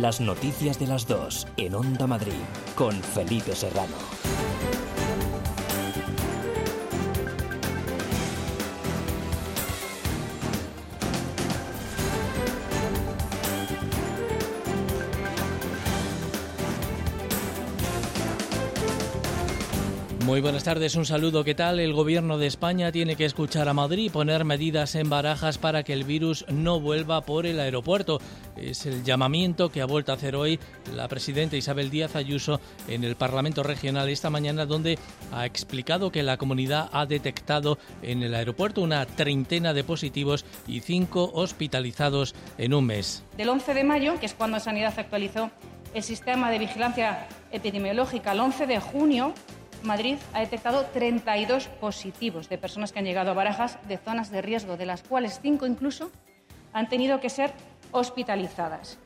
Las noticias de las dos en Onda Madrid con Felipe Serrano. Muy buenas tardes, un saludo. ¿Qué tal? El gobierno de España tiene que escuchar a Madrid poner medidas en barajas para que el virus no vuelva por el aeropuerto. Es el llamamiento que ha vuelto a hacer hoy la presidenta Isabel Díaz Ayuso en el Parlamento Regional esta mañana, donde ha explicado que la comunidad ha detectado en el aeropuerto una treintena de positivos y cinco hospitalizados en un mes. Del 11 de mayo, que es cuando Sanidad actualizó el sistema de vigilancia epidemiológica, al 11 de junio Madrid ha detectado 32 positivos de personas que han llegado a Barajas de zonas de riesgo, de las cuales cinco incluso han tenido que ser hospitalizadas.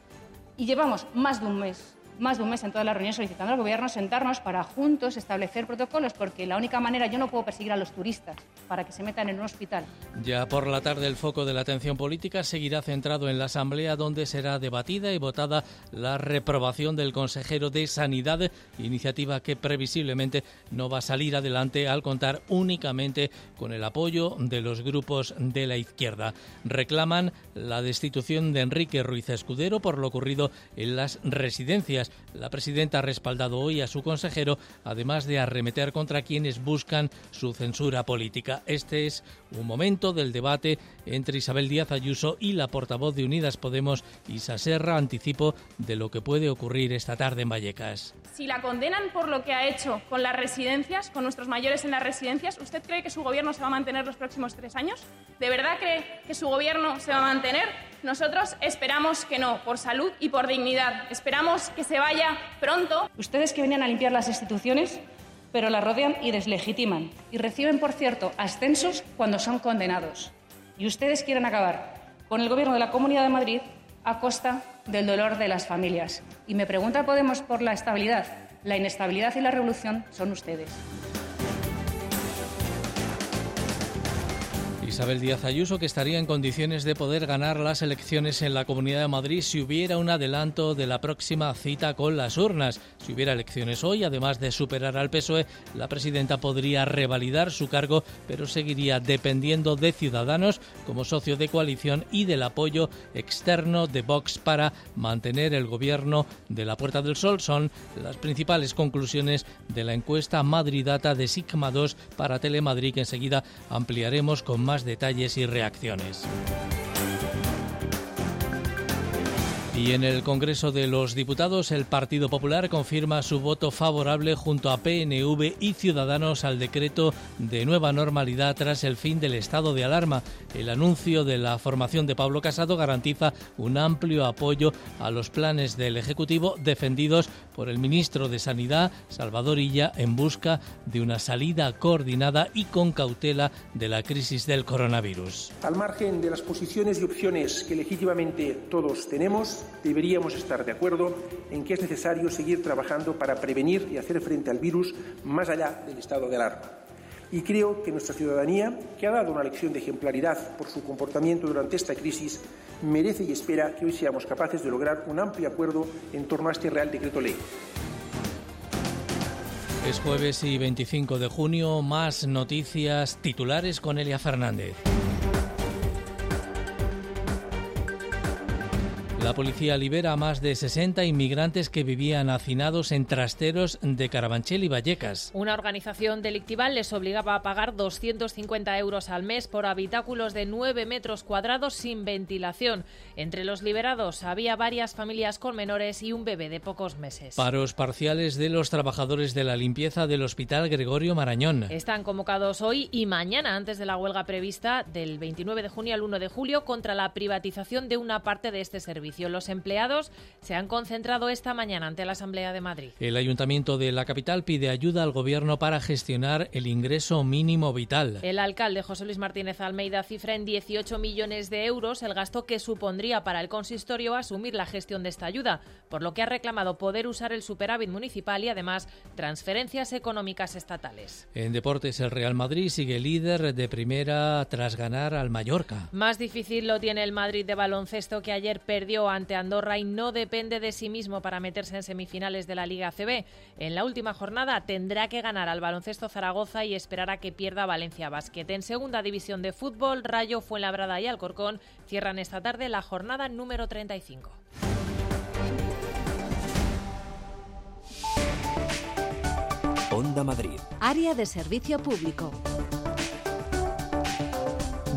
Y llevamos más de un mes más de un mes en todas las reuniones solicitando al Gobierno sentarnos para juntos establecer protocolos, porque la única manera, yo no puedo perseguir a los turistas para que se metan en un hospital. Ya por la tarde el foco de la atención política seguirá centrado en la Asamblea, donde será debatida y votada la reprobación del consejero de Sanidad, iniciativa que previsiblemente no va a salir adelante al contar únicamente con el apoyo de los grupos de la izquierda. Reclaman la destitución de Enrique Ruiz Escudero por lo ocurrido en las residencias la presidenta ha respaldado hoy a su consejero, además de arremeter contra quienes buscan su censura política. Este es un momento del debate entre Isabel Díaz Ayuso y la portavoz de Unidas Podemos, Isa Serra, anticipo de lo que puede ocurrir esta tarde en Vallecas. Si la condenan por lo que ha hecho con las residencias, con nuestros mayores en las residencias, ¿usted cree que su gobierno se va a mantener los próximos tres años? ¿De verdad cree que su gobierno se va a mantener? Nosotros esperamos que no, por salud y por dignidad. Esperamos que se vaya pronto. Ustedes que venían a limpiar las instituciones, pero las rodean y deslegitiman. Y reciben, por cierto, ascensos cuando son condenados. Y ustedes quieren acabar con el gobierno de la Comunidad de Madrid a costa del dolor de las familias. Y me pregunta Podemos por la estabilidad. La inestabilidad y la revolución son ustedes. Isabel Díaz Ayuso, que estaría en condiciones de poder ganar las elecciones en la Comunidad de Madrid si hubiera un adelanto de la próxima cita con las urnas. Si hubiera elecciones hoy, además de superar al PSOE, la presidenta podría revalidar su cargo, pero seguiría dependiendo de Ciudadanos como socio de coalición y del apoyo externo de Vox para mantener el gobierno de la Puerta del Sol. Son las principales conclusiones de la encuesta Madridata de Sigma 2 para Telemadrid, que enseguida ampliaremos con más detalles y reacciones. Y en el Congreso de los Diputados, el Partido Popular confirma su voto favorable junto a PNV y Ciudadanos al decreto de nueva normalidad tras el fin del estado de alarma. El anuncio de la formación de Pablo Casado garantiza un amplio apoyo a los planes del Ejecutivo defendidos por el ministro de Sanidad, Salvador Illa, en busca de una salida coordinada y con cautela de la crisis del coronavirus. Al margen de las posiciones y opciones que legítimamente todos tenemos, deberíamos estar de acuerdo en que es necesario seguir trabajando para prevenir y hacer frente al virus más allá del estado de alarma. Y creo que nuestra ciudadanía, que ha dado una lección de ejemplaridad por su comportamiento durante esta crisis, merece y espera que hoy seamos capaces de lograr un amplio acuerdo en torno a este Real Decreto Ley. Es jueves y 25 de junio, más noticias titulares con Elia Fernández. La policía libera a más de 60 inmigrantes que vivían hacinados en trasteros de Carabanchel y Vallecas. Una organización delictiva les obligaba a pagar 250 euros al mes por habitáculos de 9 metros cuadrados sin ventilación. Entre los liberados había varias familias con menores y un bebé de pocos meses. Paros parciales de los trabajadores de la limpieza del Hospital Gregorio Marañón. Están convocados hoy y mañana antes de la huelga prevista del 29 de junio al 1 de julio contra la privatización de una parte de este servicio. Los empleados se han concentrado esta mañana ante la Asamblea de Madrid. El Ayuntamiento de la capital pide ayuda al Gobierno para gestionar el ingreso mínimo vital. El alcalde José Luis Martínez Almeida cifra en 18 millones de euros el gasto que supondría para el consistorio asumir la gestión de esta ayuda, por lo que ha reclamado poder usar el superávit municipal y además transferencias económicas estatales. En deportes, el Real Madrid sigue líder de primera tras ganar al Mallorca. Más difícil lo tiene el Madrid de baloncesto que ayer perdió ante Andorra y no depende de sí mismo para meterse en semifinales de la Liga CB. En la última jornada tendrá que ganar al baloncesto Zaragoza y esperar a que pierda Valencia Basket. En segunda división de fútbol, Rayo, Fuenlabrada y Alcorcón cierran esta tarde la jornada número 35. Onda Madrid. Área de servicio público.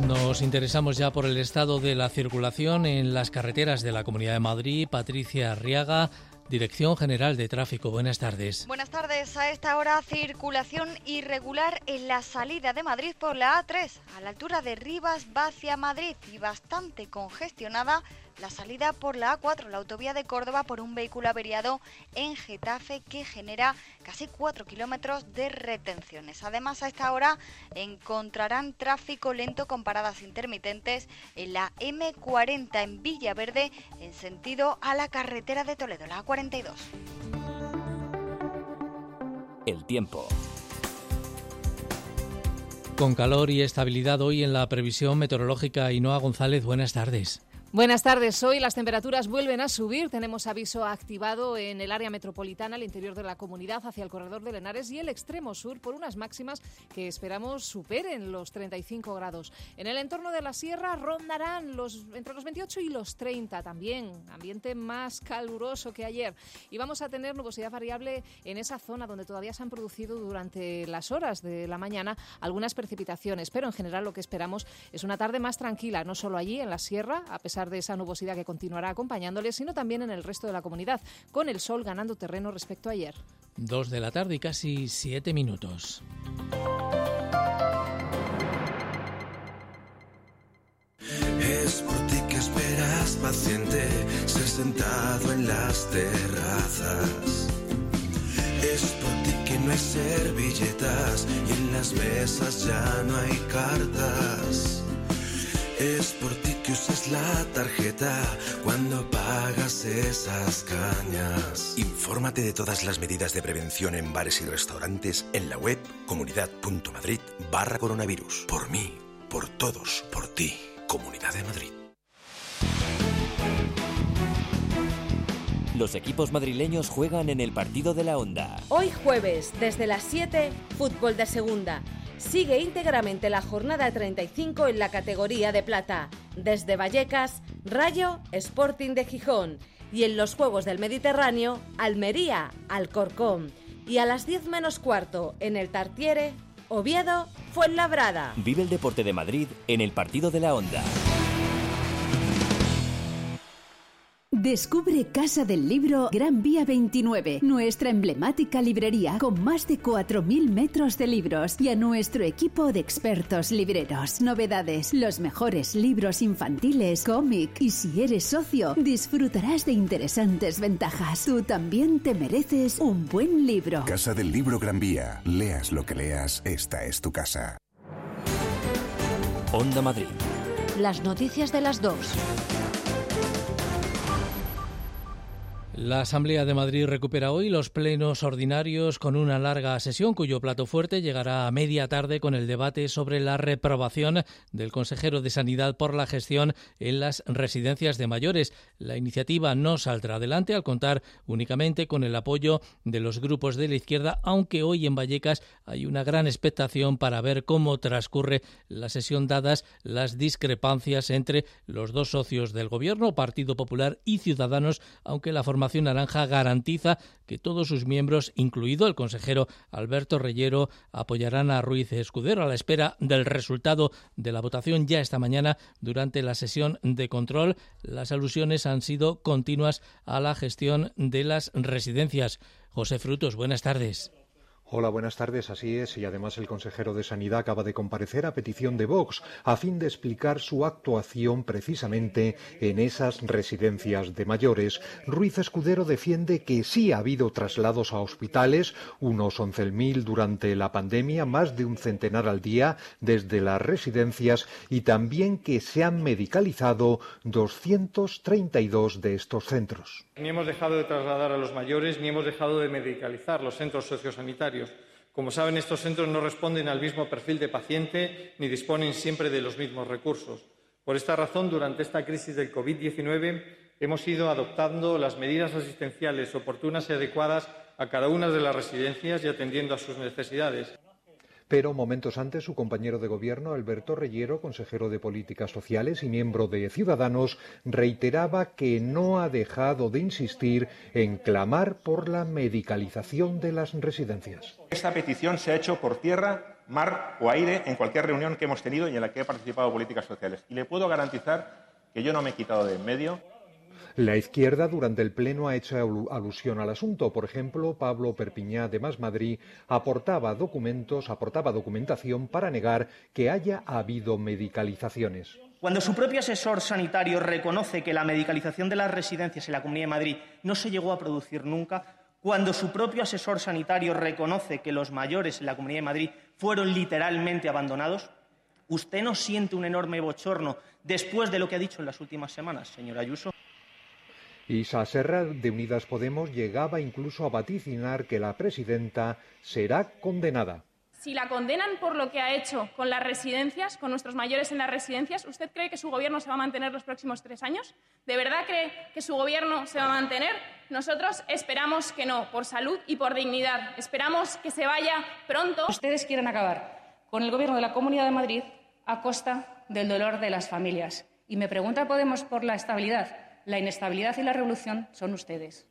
Nos interesamos ya por el estado de la circulación en las carreteras de la Comunidad de Madrid. Patricia Arriaga, Dirección General de Tráfico. Buenas tardes. Buenas tardes. A esta hora, circulación irregular en la salida de Madrid por la A3, a la altura de Rivas, hacia Madrid y bastante congestionada la salida por la A4, la autovía de Córdoba, por un vehículo averiado en Getafe que genera casi 4 kilómetros de retenciones. Además, a esta hora encontrarán tráfico lento con paradas intermitentes en la M40 en Villaverde en sentido a la carretera de Toledo, la A42. El tiempo. Con calor y estabilidad hoy en la previsión meteorológica, Inoa González, buenas tardes. Buenas tardes. Hoy las temperaturas vuelven a subir. Tenemos aviso activado en el área metropolitana, el interior de la comunidad, hacia el corredor de Lenares y el extremo sur por unas máximas que esperamos superen los 35 grados. En el entorno de la sierra rondarán los, entre los 28 y los 30 también. Ambiente más caluroso que ayer. Y vamos a tener nubosidad variable en esa zona donde todavía se han producido durante las horas de la mañana algunas precipitaciones. Pero en general lo que esperamos es una tarde más tranquila, no solo allí en la sierra, a pesar de esa nubosidad que continuará acompañándoles, sino también en el resto de la comunidad, con el sol ganando terreno respecto a ayer. Dos de la tarde y casi siete minutos. Es por ti que esperas paciente, ser sentado en las terrazas. Es por ti que no hay servilletas y en las mesas ya no hay cartas. Es por ti que usas la tarjeta cuando pagas esas cañas. Infórmate de todas las medidas de prevención en bares y restaurantes en la web comunidad.madrid barra coronavirus. Por mí, por todos, por ti. Comunidad de Madrid. Los equipos madrileños juegan en el partido de la Onda. Hoy jueves, desde las 7, fútbol de segunda. Sigue íntegramente la jornada 35 en la categoría de plata. Desde Vallecas, Rayo, Sporting de Gijón. Y en los Juegos del Mediterráneo, Almería, Alcorcón. Y a las 10 menos cuarto, en el Tartiere, Oviedo, Fuenlabrada. Vive el deporte de Madrid en el partido de la Onda. Descubre Casa del Libro Gran Vía 29, nuestra emblemática librería con más de 4.000 metros de libros y a nuestro equipo de expertos libreros. Novedades, los mejores libros infantiles, cómic y si eres socio, disfrutarás de interesantes ventajas. Tú también te mereces un buen libro. Casa del Libro Gran Vía. Leas lo que leas, esta es tu casa. Onda Madrid. Las noticias de las dos. La Asamblea de Madrid recupera hoy los plenos ordinarios con una larga sesión cuyo plato fuerte llegará a media tarde con el debate sobre la reprobación del consejero de Sanidad por la gestión en las residencias de mayores. La iniciativa no saldrá adelante al contar únicamente con el apoyo de los grupos de la izquierda, aunque hoy en Vallecas hay una gran expectación para ver cómo transcurre la sesión dadas las discrepancias entre los dos socios del gobierno, Partido Popular y Ciudadanos, aunque la Naranja garantiza que todos sus miembros, incluido el consejero Alberto Reyero, apoyarán a Ruiz Escudero a la espera del resultado de la votación ya esta mañana durante la sesión de control. Las alusiones han sido continuas a la gestión de las residencias. José Frutos, buenas tardes. Hola, buenas tardes. Así es, y además el consejero de Sanidad acaba de comparecer a petición de Vox a fin de explicar su actuación precisamente en esas residencias de mayores. Ruiz Escudero defiende que sí ha habido traslados a hospitales, unos 11.000 durante la pandemia, más de un centenar al día desde las residencias y también que se han medicalizado 232 de estos centros. Ni hemos dejado de trasladar a los mayores ni hemos dejado de medicalizar los centros sociosanitarios. Como saben, estos centros no responden al mismo perfil de paciente ni disponen siempre de los mismos recursos. Por esta razón, durante esta crisis del COVID-19, hemos ido adoptando las medidas asistenciales oportunas y adecuadas a cada una de las residencias y atendiendo a sus necesidades. Pero momentos antes, su compañero de gobierno, Alberto Reyero, consejero de Políticas Sociales y miembro de Ciudadanos, reiteraba que no ha dejado de insistir en clamar por la medicalización de las residencias. Esta petición se ha hecho por tierra, mar o aire en cualquier reunión que hemos tenido y en la que he participado Políticas Sociales. Y le puedo garantizar que yo no me he quitado de en medio la izquierda durante el Pleno ha hecho alusión al asunto. Por ejemplo, Pablo Perpiñá de Más Madrid aportaba documentos, aportaba documentación para negar que haya habido medicalizaciones. Cuando su propio asesor sanitario reconoce que la medicalización de las residencias en la Comunidad de Madrid no se llegó a producir nunca, cuando su propio asesor sanitario reconoce que los mayores en la Comunidad de Madrid fueron literalmente abandonados, ¿usted no siente un enorme bochorno después de lo que ha dicho en las últimas semanas, señora Ayuso? Isa Serra de Unidas Podemos llegaba incluso a vaticinar que la presidenta será condenada. Si la condenan por lo que ha hecho con las residencias, con nuestros mayores en las residencias, ¿usted cree que su gobierno se va a mantener los próximos tres años? ¿De verdad cree que su gobierno se va a mantener? Nosotros esperamos que no, por salud y por dignidad. Esperamos que se vaya pronto. Ustedes quieren acabar con el gobierno de la Comunidad de Madrid a costa del dolor de las familias. Y me pregunta Podemos por la estabilidad la inestabilidad y la revolución son ustedes.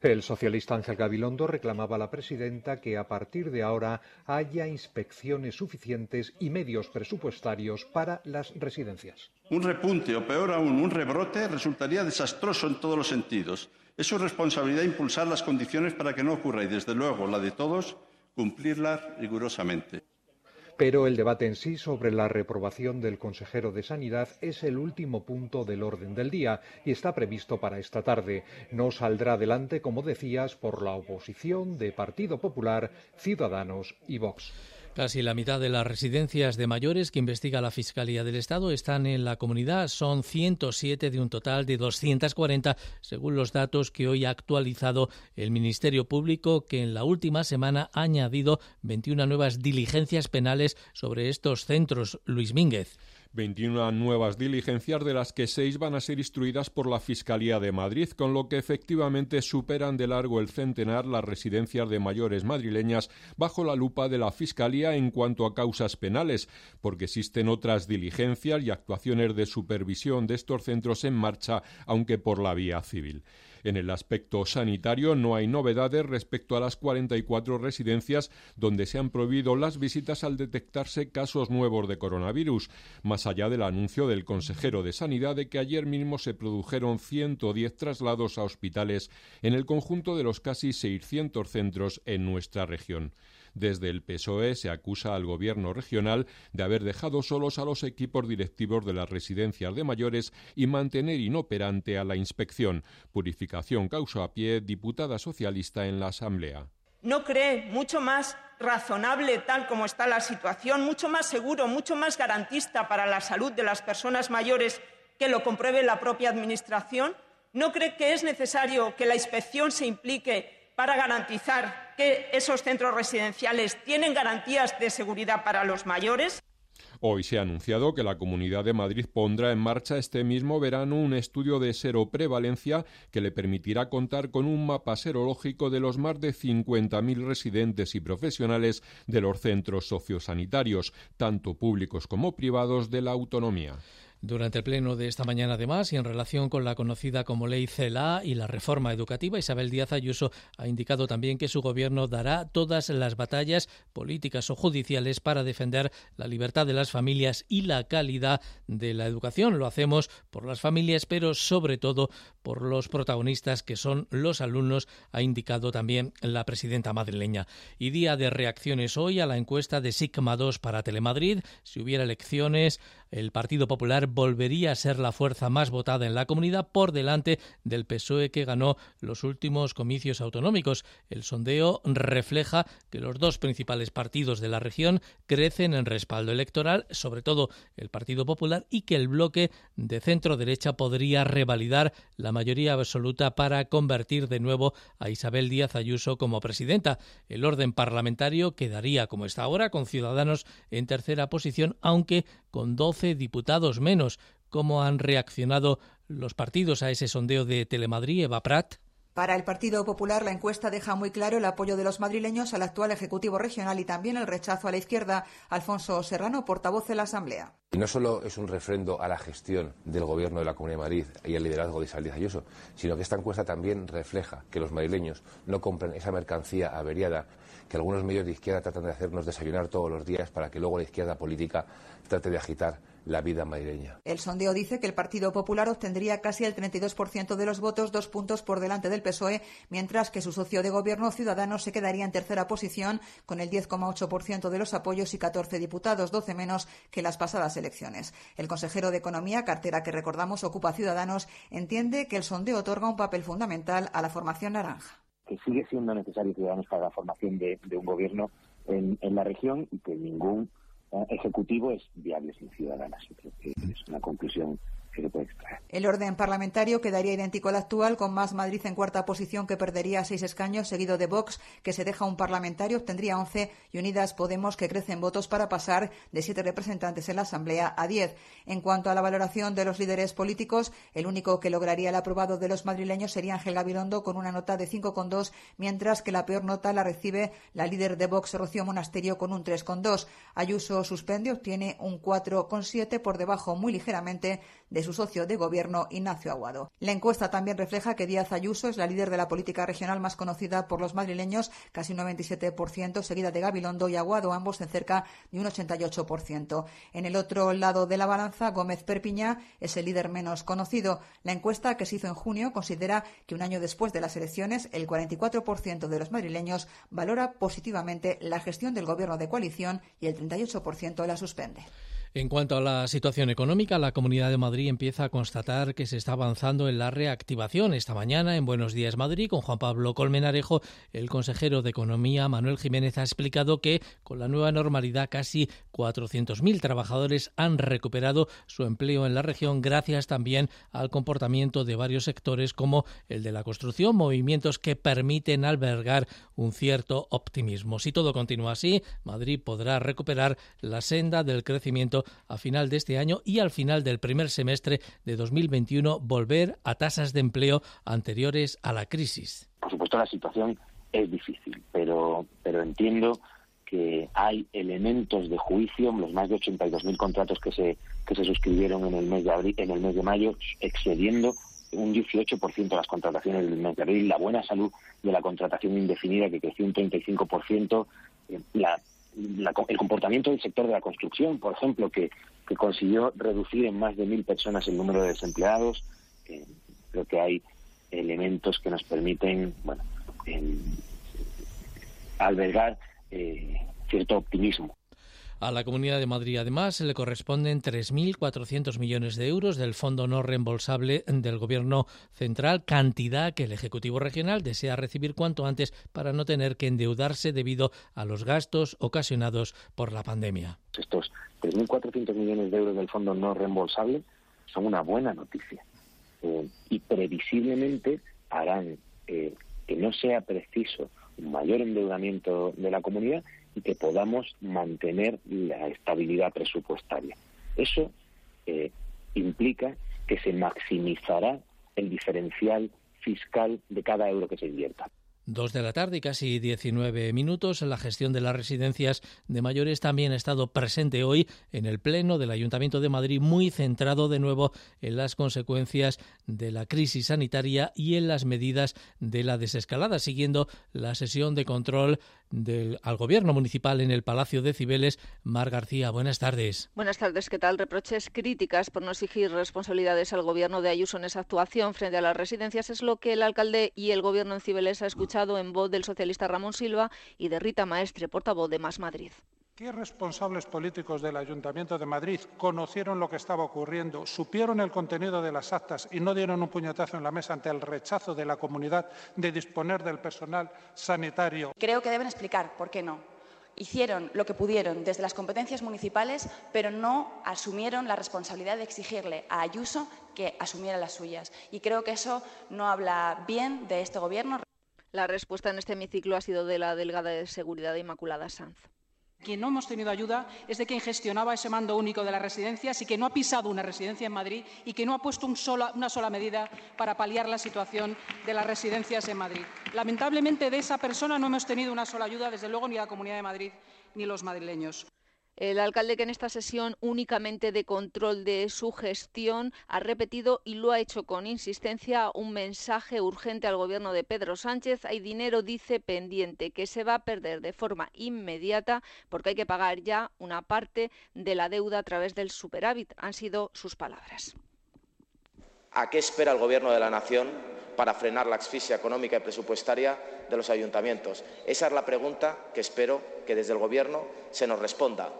El socialista Ángel Gabilondo reclamaba a la presidenta que a partir de ahora haya inspecciones suficientes y medios presupuestarios para las residencias. Un repunte o peor aún, un rebrote resultaría desastroso en todos los sentidos. Es su responsabilidad impulsar las condiciones para que no ocurra y, desde luego, la de todos, cumplirlas rigurosamente. Pero el debate en sí sobre la reprobación del consejero de Sanidad es el último punto del orden del día y está previsto para esta tarde. No saldrá adelante, como decías, por la oposición de Partido Popular, Ciudadanos y Vox. Casi la mitad de las residencias de mayores que investiga la Fiscalía del Estado están en la comunidad. Son 107 de un total de 240, según los datos que hoy ha actualizado el Ministerio Público, que en la última semana ha añadido 21 nuevas diligencias penales sobre estos centros. Luis Mínguez. 21 nuevas diligencias de las que seis van a ser instruidas por la Fiscalía de Madrid, con lo que efectivamente superan de largo el centenar las residencias de mayores madrileñas bajo la lupa de la Fiscalía en cuanto a causas penales, porque existen otras diligencias y actuaciones de supervisión de estos centros en marcha, aunque por la vía civil. En el aspecto sanitario no hay novedades respecto a las 44 residencias donde se han prohibido las visitas al detectarse casos nuevos de coronavirus, más allá del anuncio del consejero de Sanidad de que ayer mismo se produjeron 110 traslados a hospitales en el conjunto de los casi 600 centros en nuestra región. Desde el PSOE se acusa al gobierno regional de haber dejado solos a los equipos directivos de las residencias de mayores y mantener inoperante a la inspección. Purificación causa a pie, diputada socialista en la Asamblea. ¿No cree mucho más razonable tal como está la situación, mucho más seguro, mucho más garantista para la salud de las personas mayores que lo compruebe la propia Administración? ¿No cree que es necesario que la inspección se implique para garantizar que esos centros residenciales tienen garantías de seguridad para los mayores? Hoy se ha anunciado que la Comunidad de Madrid pondrá en marcha este mismo verano un estudio de seroprevalencia que le permitirá contar con un mapa serológico de los más de 50.000 residentes y profesionales de los centros sociosanitarios, tanto públicos como privados de la autonomía. Durante el pleno de esta mañana, además, y en relación con la conocida como Ley CELA y la reforma educativa, Isabel Díaz Ayuso ha indicado también que su gobierno dará todas las batallas políticas o judiciales para defender la libertad de las familias y la calidad de la educación. Lo hacemos por las familias, pero sobre todo por los protagonistas que son los alumnos, ha indicado también la presidenta madrileña. Y día de reacciones hoy a la encuesta de Sigma 2 para Telemadrid. Si hubiera elecciones, el Partido Popular volvería a ser la fuerza más votada en la comunidad por delante del PSOE que ganó los últimos comicios autonómicos. El sondeo refleja que los dos principales partidos de la región crecen en respaldo electoral, sobre todo el Partido Popular, y que el bloque de centro derecha podría revalidar la mayoría absoluta para convertir de nuevo a Isabel Díaz Ayuso como presidenta. El orden parlamentario quedaría como está ahora, con Ciudadanos en tercera posición, aunque con 12 diputados menos cómo han reaccionado los partidos a ese sondeo de Telemadrid, Eva Prat. Para el Partido Popular, la encuesta deja muy claro el apoyo de los madrileños al actual Ejecutivo Regional y también el rechazo a la izquierda. Alfonso Serrano, portavoz de la Asamblea. Y no solo es un refrendo a la gestión del Gobierno de la Comunidad de Madrid y al liderazgo de Isabel Ayuso, sino que esta encuesta también refleja que los madrileños no compran esa mercancía averiada que algunos medios de izquierda tratan de hacernos desayunar todos los días para que luego la izquierda política trate de agitar la vida madrileña. El sondeo dice que el Partido Popular obtendría casi el 32% de los votos, dos puntos por delante del PSOE, mientras que su socio de gobierno, Ciudadanos, se quedaría en tercera posición con el 10,8% de los apoyos y 14 diputados, 12 menos que las pasadas elecciones. El consejero de Economía, cartera que recordamos ocupa Ciudadanos, entiende que el sondeo otorga un papel fundamental a la formación naranja. Que sigue siendo necesario Ciudadanos para la formación de, un gobierno en, en la región y que ningún ejecutivo es viable sin ciudadanas. creo que es una conclusión el orden parlamentario quedaría idéntico al actual, con Más Madrid en cuarta posición que perdería seis escaños, seguido de Vox, que se deja un parlamentario, obtendría once, y Unidas Podemos, que crece en votos para pasar de siete representantes en la Asamblea a diez. En cuanto a la valoración de los líderes políticos, el único que lograría el aprobado de los madrileños sería Ángel Gabilondo, con una nota de 5,2, mientras que la peor nota la recibe la líder de Vox, Rocío Monasterio, con un 3,2. Ayuso suspende, obtiene un 4,7, por debajo muy ligeramente de su socio de gobierno, Ignacio Aguado. La encuesta también refleja que Díaz Ayuso es la líder de la política regional más conocida por los madrileños, casi un 97%, seguida de Gabilondo y Aguado, ambos en cerca de un 88%. En el otro lado de la balanza, Gómez Perpiñá es el líder menos conocido. La encuesta que se hizo en junio considera que un año después de las elecciones, el 44% de los madrileños valora positivamente la gestión del gobierno de coalición y el 38% la suspende. En cuanto a la situación económica, la Comunidad de Madrid empieza a constatar que se está avanzando en la reactivación. Esta mañana, en Buenos Días Madrid, con Juan Pablo Colmenarejo, el consejero de Economía, Manuel Jiménez, ha explicado que con la nueva normalidad casi 400.000 trabajadores han recuperado su empleo en la región gracias también al comportamiento de varios sectores como el de la construcción, movimientos que permiten albergar un cierto optimismo. Si todo continúa así, Madrid podrá recuperar la senda del crecimiento a final de este año y al final del primer semestre de 2021 volver a tasas de empleo anteriores a la crisis. Por supuesto, la situación es difícil, pero, pero entiendo que hay elementos de juicio, los más de 82.000 contratos que se, que se suscribieron en el mes de abril, en el mes de mayo, excediendo un 18% de las contrataciones del mes de abril, la buena salud de la contratación indefinida que creció un 35%, eh, la el comportamiento del sector de la construcción, por ejemplo, que, consiguió reducir en más de mil personas el número de desempleados. Eh, creo que hay elementos que nos permiten bueno, albergar eh, cierto optimismo. A la Comunidad de Madrid, además, le corresponden 3.400 millones de euros del fondo no reembolsable del Gobierno central, cantidad que el Ejecutivo regional desea recibir cuanto antes para no tener que endeudarse debido a los gastos ocasionados por la pandemia. Estos 3.400 millones de euros del fondo no reembolsable son una buena noticia eh, y previsiblemente harán eh, que no sea preciso un mayor endeudamiento de la comunidad y que podamos mantener la estabilidad presupuestaria. Eso eh, implica que se maximizará el diferencial fiscal de cada euro que se invierta. Dos de la tarde y casi 19 minutos. La gestión de las residencias de mayores también ha estado presente hoy en el Pleno del Ayuntamiento de Madrid, muy centrado de nuevo en las consecuencias de la crisis sanitaria y en las medidas de la desescalada, siguiendo la sesión de control al Gobierno municipal en el Palacio de Cibeles. Mar García, buenas tardes. Buenas tardes, ¿qué tal? Reproches críticas por no exigir responsabilidades al Gobierno de Ayuso en esa actuación frente a las residencias es lo que el alcalde y el Gobierno en Cibeles ha escuchado en voz del socialista Ramón Silva y de Rita Maestre, portavoz de Más Madrid. ¿Qué responsables políticos del Ayuntamiento de Madrid conocieron lo que estaba ocurriendo, supieron el contenido de las actas y no dieron un puñetazo en la mesa ante el rechazo de la comunidad de disponer del personal sanitario? Creo que deben explicar por qué no hicieron lo que pudieron desde las competencias municipales, pero no asumieron la responsabilidad de exigirle a Ayuso que asumiera las suyas. Y creo que eso no habla bien de este Gobierno. La respuesta en este hemiciclo ha sido de la delegada de Seguridad Inmaculada Sanz. Quien no hemos tenido ayuda es de quien gestionaba ese mando único de las residencias y que no ha pisado una residencia en Madrid y que no ha puesto una sola medida para paliar la situación de las residencias en Madrid. Lamentablemente de esa persona no hemos tenido una sola ayuda, desde luego ni la Comunidad de Madrid ni los madrileños. El alcalde que en esta sesión únicamente de control de su gestión ha repetido y lo ha hecho con insistencia un mensaje urgente al gobierno de Pedro Sánchez. Hay dinero, dice, pendiente que se va a perder de forma inmediata porque hay que pagar ya una parte de la deuda a través del superávit. Han sido sus palabras. ¿A qué espera el gobierno de la nación para frenar la asfixia económica y presupuestaria de los ayuntamientos? Esa es la pregunta que espero que desde el Gobierno se nos responda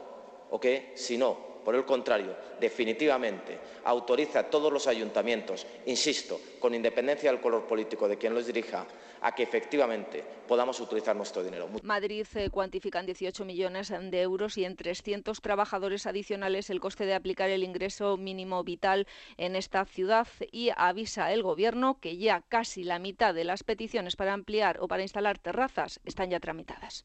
o que, si no, por el contrario, definitivamente autoriza a todos los ayuntamientos, insisto, con independencia del color político de quien los dirija, a que efectivamente podamos utilizar nuestro dinero. Madrid eh, cuantifica en 18 millones de euros y en 300 trabajadores adicionales el coste de aplicar el ingreso mínimo vital en esta ciudad y avisa el Gobierno que ya casi la mitad de las peticiones para ampliar o para instalar terrazas están ya tramitadas.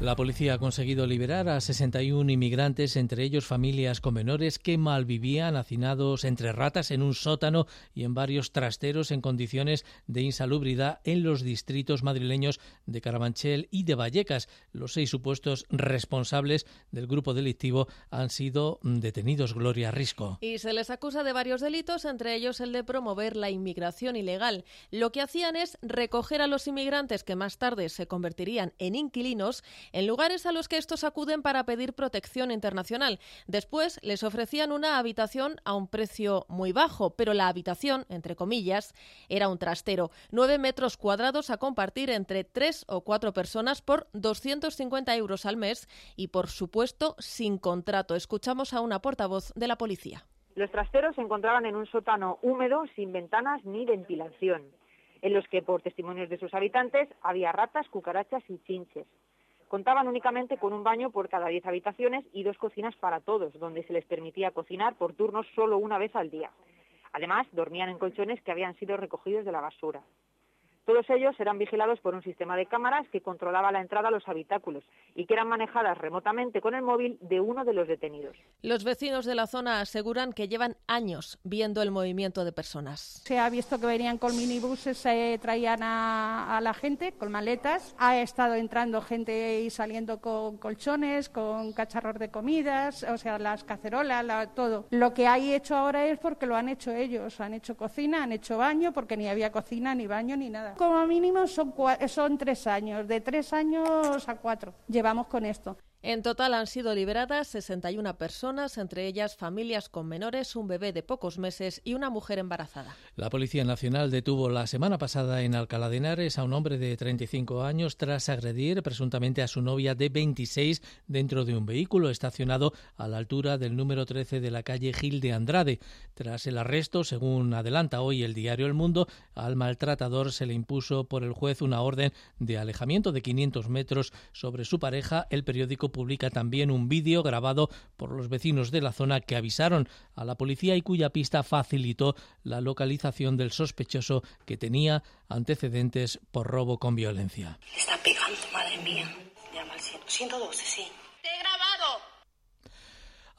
La policía ha conseguido liberar a 61 inmigrantes, entre ellos familias con menores que malvivían hacinados entre ratas en un sótano y en varios trasteros en condiciones de insalubridad en los distritos madrileños de Carabanchel y de Vallecas. Los seis supuestos responsables del grupo delictivo han sido detenidos. Gloria Risco. Y se les acusa de varios delitos, entre ellos el de promover la inmigración ilegal. Lo que hacían es recoger a los inmigrantes que más tarde se convertirían en inquilinos en lugares a los que estos acuden para pedir protección internacional. Después les ofrecían una habitación a un precio muy bajo, pero la habitación, entre comillas, era un trastero. Nueve metros cuadrados a compartir entre tres o cuatro personas por 250 euros al mes y, por supuesto, sin contrato. Escuchamos a una portavoz de la policía. Los trasteros se encontraban en un sótano húmedo sin ventanas ni ventilación, en los que, por testimonios de sus habitantes, había ratas, cucarachas y chinches. Contaban únicamente con un baño por cada 10 habitaciones y dos cocinas para todos, donde se les permitía cocinar por turnos solo una vez al día. Además, dormían en colchones que habían sido recogidos de la basura. Todos ellos eran vigilados por un sistema de cámaras que controlaba la entrada a los habitáculos y que eran manejadas remotamente con el móvil de uno de los detenidos. Los vecinos de la zona aseguran que llevan años viendo el movimiento de personas. Se ha visto que venían con minibuses, se traían a, la gente con maletas. Ha estado entrando gente y saliendo con colchones, con cacharros de comidas, o sea, las cacerolas, todo. Lo que hay hecho ahora es porque lo han hecho ellos. Han hecho cocina, han hecho baño, porque ni había cocina, ni baño, ni nada como mínimo son, son tres años, de tres años a cuatro llevamos con esto. En total han sido liberadas 61 personas, entre ellas familias con menores, un bebé de pocos meses y una mujer embarazada. La Policía Nacional detuvo la semana pasada en Alcalá de Henares a un hombre de 35 años tras agredir presuntamente a su novia de 26 dentro de un vehículo estacionado a la altura del número 13 de la calle Gil de Andrade. Tras el arresto, según adelanta hoy el diario El Mundo, al maltratador se le impuso por el juez una orden de alejamiento de 500 metros sobre su pareja. El periódico publica también un vídeo grabado por los vecinos de la zona que avisaron a la policía y cuya pista facilitó la localización del sospechoso que tenía antecedentes por robo con violencia. Está pegando, madre mía. Llama al 112, sí.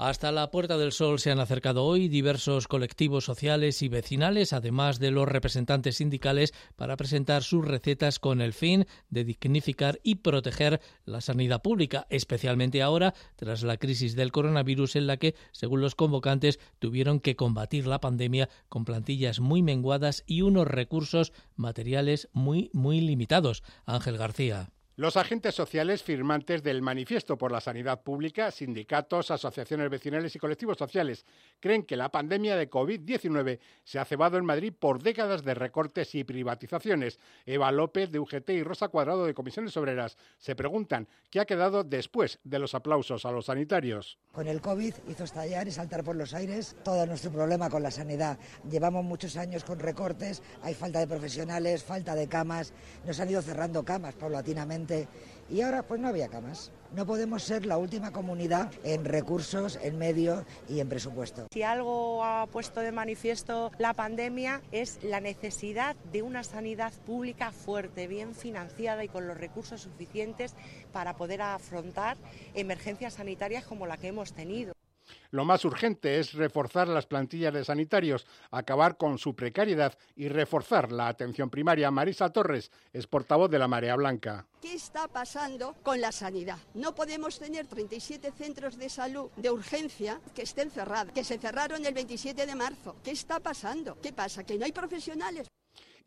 Hasta la Puerta del Sol se han acercado hoy diversos colectivos sociales y vecinales, además de los representantes sindicales, para presentar sus recetas con el fin de dignificar y proteger la sanidad pública, especialmente ahora tras la crisis del coronavirus en la que, según los convocantes, tuvieron que combatir la pandemia con plantillas muy menguadas y unos recursos materiales muy, muy limitados. Ángel García. Los agentes sociales firmantes del Manifiesto por la Sanidad Pública, sindicatos, asociaciones vecinales y colectivos sociales creen que la pandemia de COVID-19 se ha cebado en Madrid por décadas de recortes y privatizaciones. Eva López de UGT y Rosa Cuadrado de Comisiones Obreras se preguntan qué ha quedado después de los aplausos a los sanitarios. Con el COVID hizo estallar y saltar por los aires todo nuestro problema con la sanidad. Llevamos muchos años con recortes, hay falta de profesionales, falta de camas, nos han ido cerrando camas paulatinamente y ahora pues no había camas. No podemos ser la última comunidad en recursos, en medios y en presupuesto. Si algo ha puesto de manifiesto la pandemia es la necesidad de una sanidad pública fuerte, bien financiada y con los recursos suficientes para poder afrontar emergencias sanitarias como la que hemos tenido. Lo más urgente es reforzar las plantillas de sanitarios, acabar con su precariedad y reforzar la atención primaria. Marisa Torres es portavoz de la Marea Blanca. ¿Qué está pasando con la sanidad? No podemos tener 37 centros de salud de urgencia que estén cerrados, que se cerraron el 27 de marzo. ¿Qué está pasando? ¿Qué pasa? ¿Que no hay profesionales?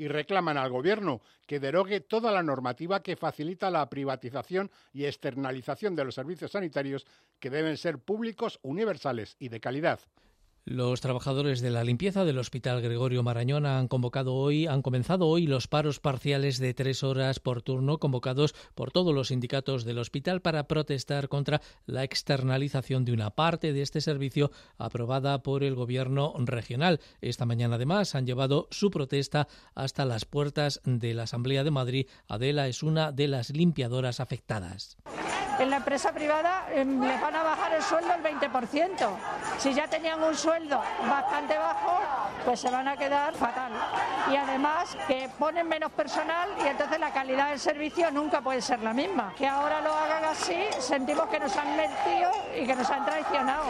Y reclaman al Gobierno que derogue toda la normativa que facilita la privatización y externalización de los servicios sanitarios que deben ser públicos, universales y de calidad. Los trabajadores de la limpieza del Hospital Gregorio Marañón han convocado hoy, han comenzado hoy los paros parciales de tres horas por turno convocados por todos los sindicatos del hospital para protestar contra la externalización de una parte de este servicio aprobada por el gobierno regional. Esta mañana además han llevado su protesta hasta las puertas de la Asamblea de Madrid. Adela es una de las limpiadoras afectadas en la empresa privada em, les van a bajar el sueldo el 20%. Si ya tenían un sueldo bastante bajo, pues se van a quedar fatal. Y además que ponen menos personal y entonces la calidad del servicio nunca puede ser la misma. Que ahora lo hagan así, sentimos que nos han mentido y que nos han traicionado.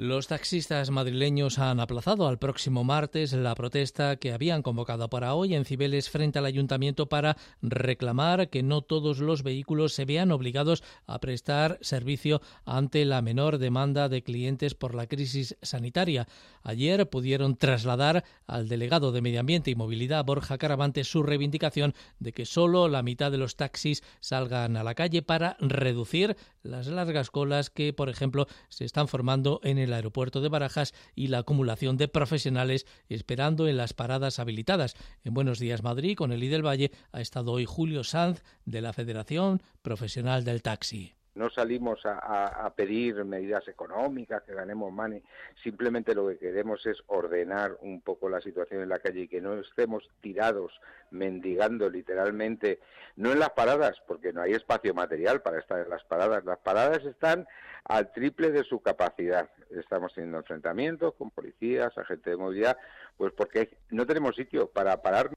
Los taxistas madrileños han aplazado al próximo martes la protesta que habían convocado para hoy en Cibeles frente al ayuntamiento para reclamar que no todos los vehículos se vean obligados a prestar servicio ante la menor demanda de clientes por la crisis sanitaria. Ayer pudieron trasladar al delegado de Medio Ambiente y Movilidad, Borja Caravante, su reivindicación de que solo la mitad de los taxis salgan a la calle para reducir las largas colas que, por ejemplo, se están formando en el el aeropuerto de Barajas y la acumulación de profesionales esperando en las paradas habilitadas. En Buenos Días Madrid, con el I del Valle, ha estado hoy Julio Sanz de la Federación Profesional del Taxi. No salimos a, pedir medidas económicas, que ganemos money. Simplemente lo que queremos es ordenar un poco la situación en la calle y que no estemos tirados, mendigando literalmente, no en las paradas, porque no hay espacio material para estar en las paradas. Las paradas están al triple de su capacidad. Estamos teniendo enfrentamientos con policías, agentes de movilidad, pues porque no tenemos sitio para parar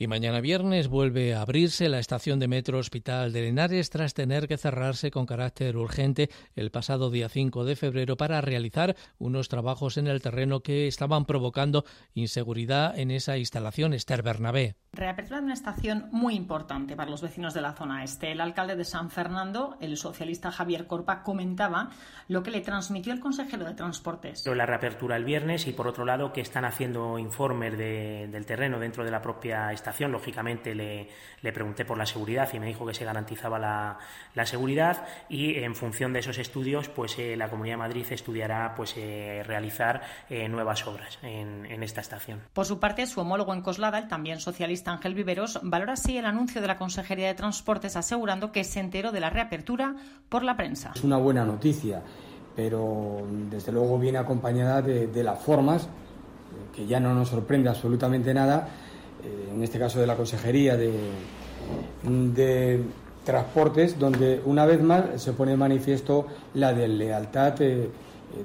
y mañana viernes vuelve a abrirse la estación de metro Hospital de Lenares tras tener que cerrarse con carácter urgente el pasado día 5 de febrero para realizar unos trabajos en el terreno que estaban provocando inseguridad en esa instalación. Esther Bernabé. Reapertura de una estación muy importante para los vecinos de la zona este. El alcalde de San Fernando, el socialista Javier Corpa, comentaba lo que le transmitió el consejero de Transportes. La reapertura el viernes y, por otro lado, que están haciendo informes del terreno dentro de la propia estación Lógicamente le, pregunté por la seguridad y me dijo que se garantizaba la, seguridad y en función de esos estudios pues eh, la Comunidad de Madrid estudiará pues eh, realizar eh, nuevas obras en, en, esta estación. Por su parte, su homólogo en Coslada, el también socialista Ángel Viveros, valora así el anuncio de la Consejería de Transportes asegurando que se enteró de la reapertura por la prensa. Es una buena noticia, pero desde luego viene acompañada de, de las formas que ya no nos sorprende absolutamente nada en este caso de la Consejería de, de Transportes, donde una vez más se pone en manifiesto la deslealtad eh,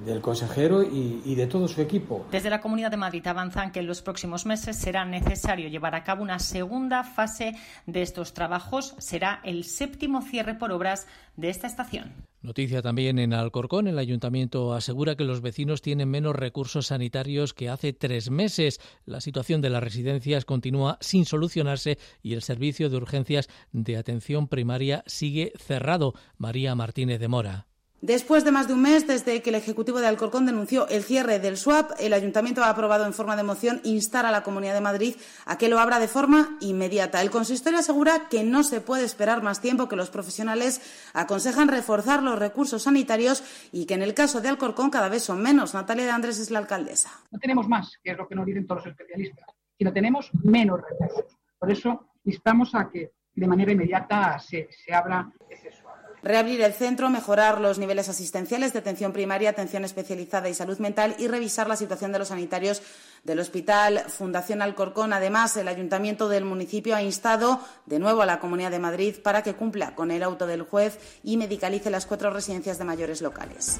del consejero y, y, de todo su equipo. Desde la Comunidad de Madrid avanzan que en los próximos meses será necesario llevar a cabo una segunda fase de estos trabajos. Será el séptimo cierre por obras de esta estación. Noticia también en Alcorcón. El ayuntamiento asegura que los vecinos tienen menos recursos sanitarios que hace tres meses. La situación de las residencias continúa sin solucionarse y el servicio de urgencias de atención primaria sigue cerrado. María Martínez de Mora. Después de más de un mes desde que el Ejecutivo de Alcorcón denunció el cierre del SWAP, el Ayuntamiento ha aprobado en forma de moción instar a la Comunidad de Madrid a que lo abra de forma inmediata. El consistorio asegura que no se puede esperar más tiempo, que los profesionales aconsejan reforzar los recursos sanitarios y que en el caso de Alcorcón cada vez son menos. Natalia de Andrés es la alcaldesa. No tenemos más, que es lo que nos dicen todos los especialistas, sino tenemos menos recursos. Por eso instamos a que de manera inmediata se, se abra reabrir el centro, mejorar los niveles asistenciales de atención primaria, atención especializada y salud mental y revisar la situación de los sanitarios del Hospital Fundación Alcorcón. Además, el Ayuntamiento del municipio ha instado de nuevo a la Comunidad de Madrid para que cumpla con el auto del juez y medicalice las cuatro residencias de mayores locales.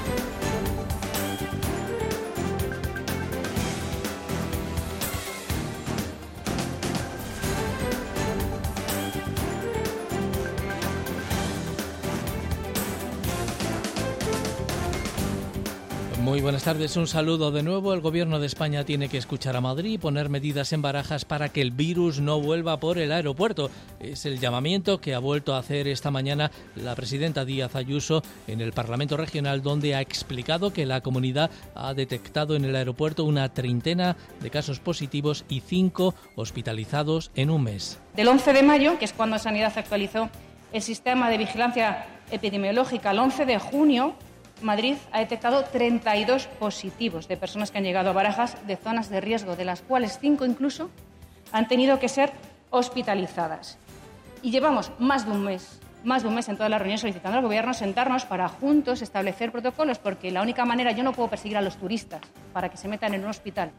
Muy buenas tardes, un saludo de nuevo. El Gobierno de España tiene que escuchar a Madrid y poner medidas en barajas para que el virus no vuelva por el aeropuerto. Es el llamamiento que ha vuelto a hacer esta mañana la presidenta Díaz Ayuso en el Parlamento Regional, donde ha explicado que la comunidad ha detectado en el aeropuerto una treintena de casos positivos y cinco hospitalizados en un mes. Del 11 de mayo, que es cuando Sanidad actualizó el sistema de vigilancia epidemiológica, al 11 de junio, Madrid ha detectado 32 positivos de personas que han llegado a Barajas de zonas de riesgo, de las cuales cinco incluso han tenido que ser hospitalizadas. Y llevamos más de un mes, más de un mes en todas las reuniones solicitando al Gobierno sentarnos para juntos establecer protocolos, porque la única manera, yo no puedo perseguir a los turistas para que se metan en un hospital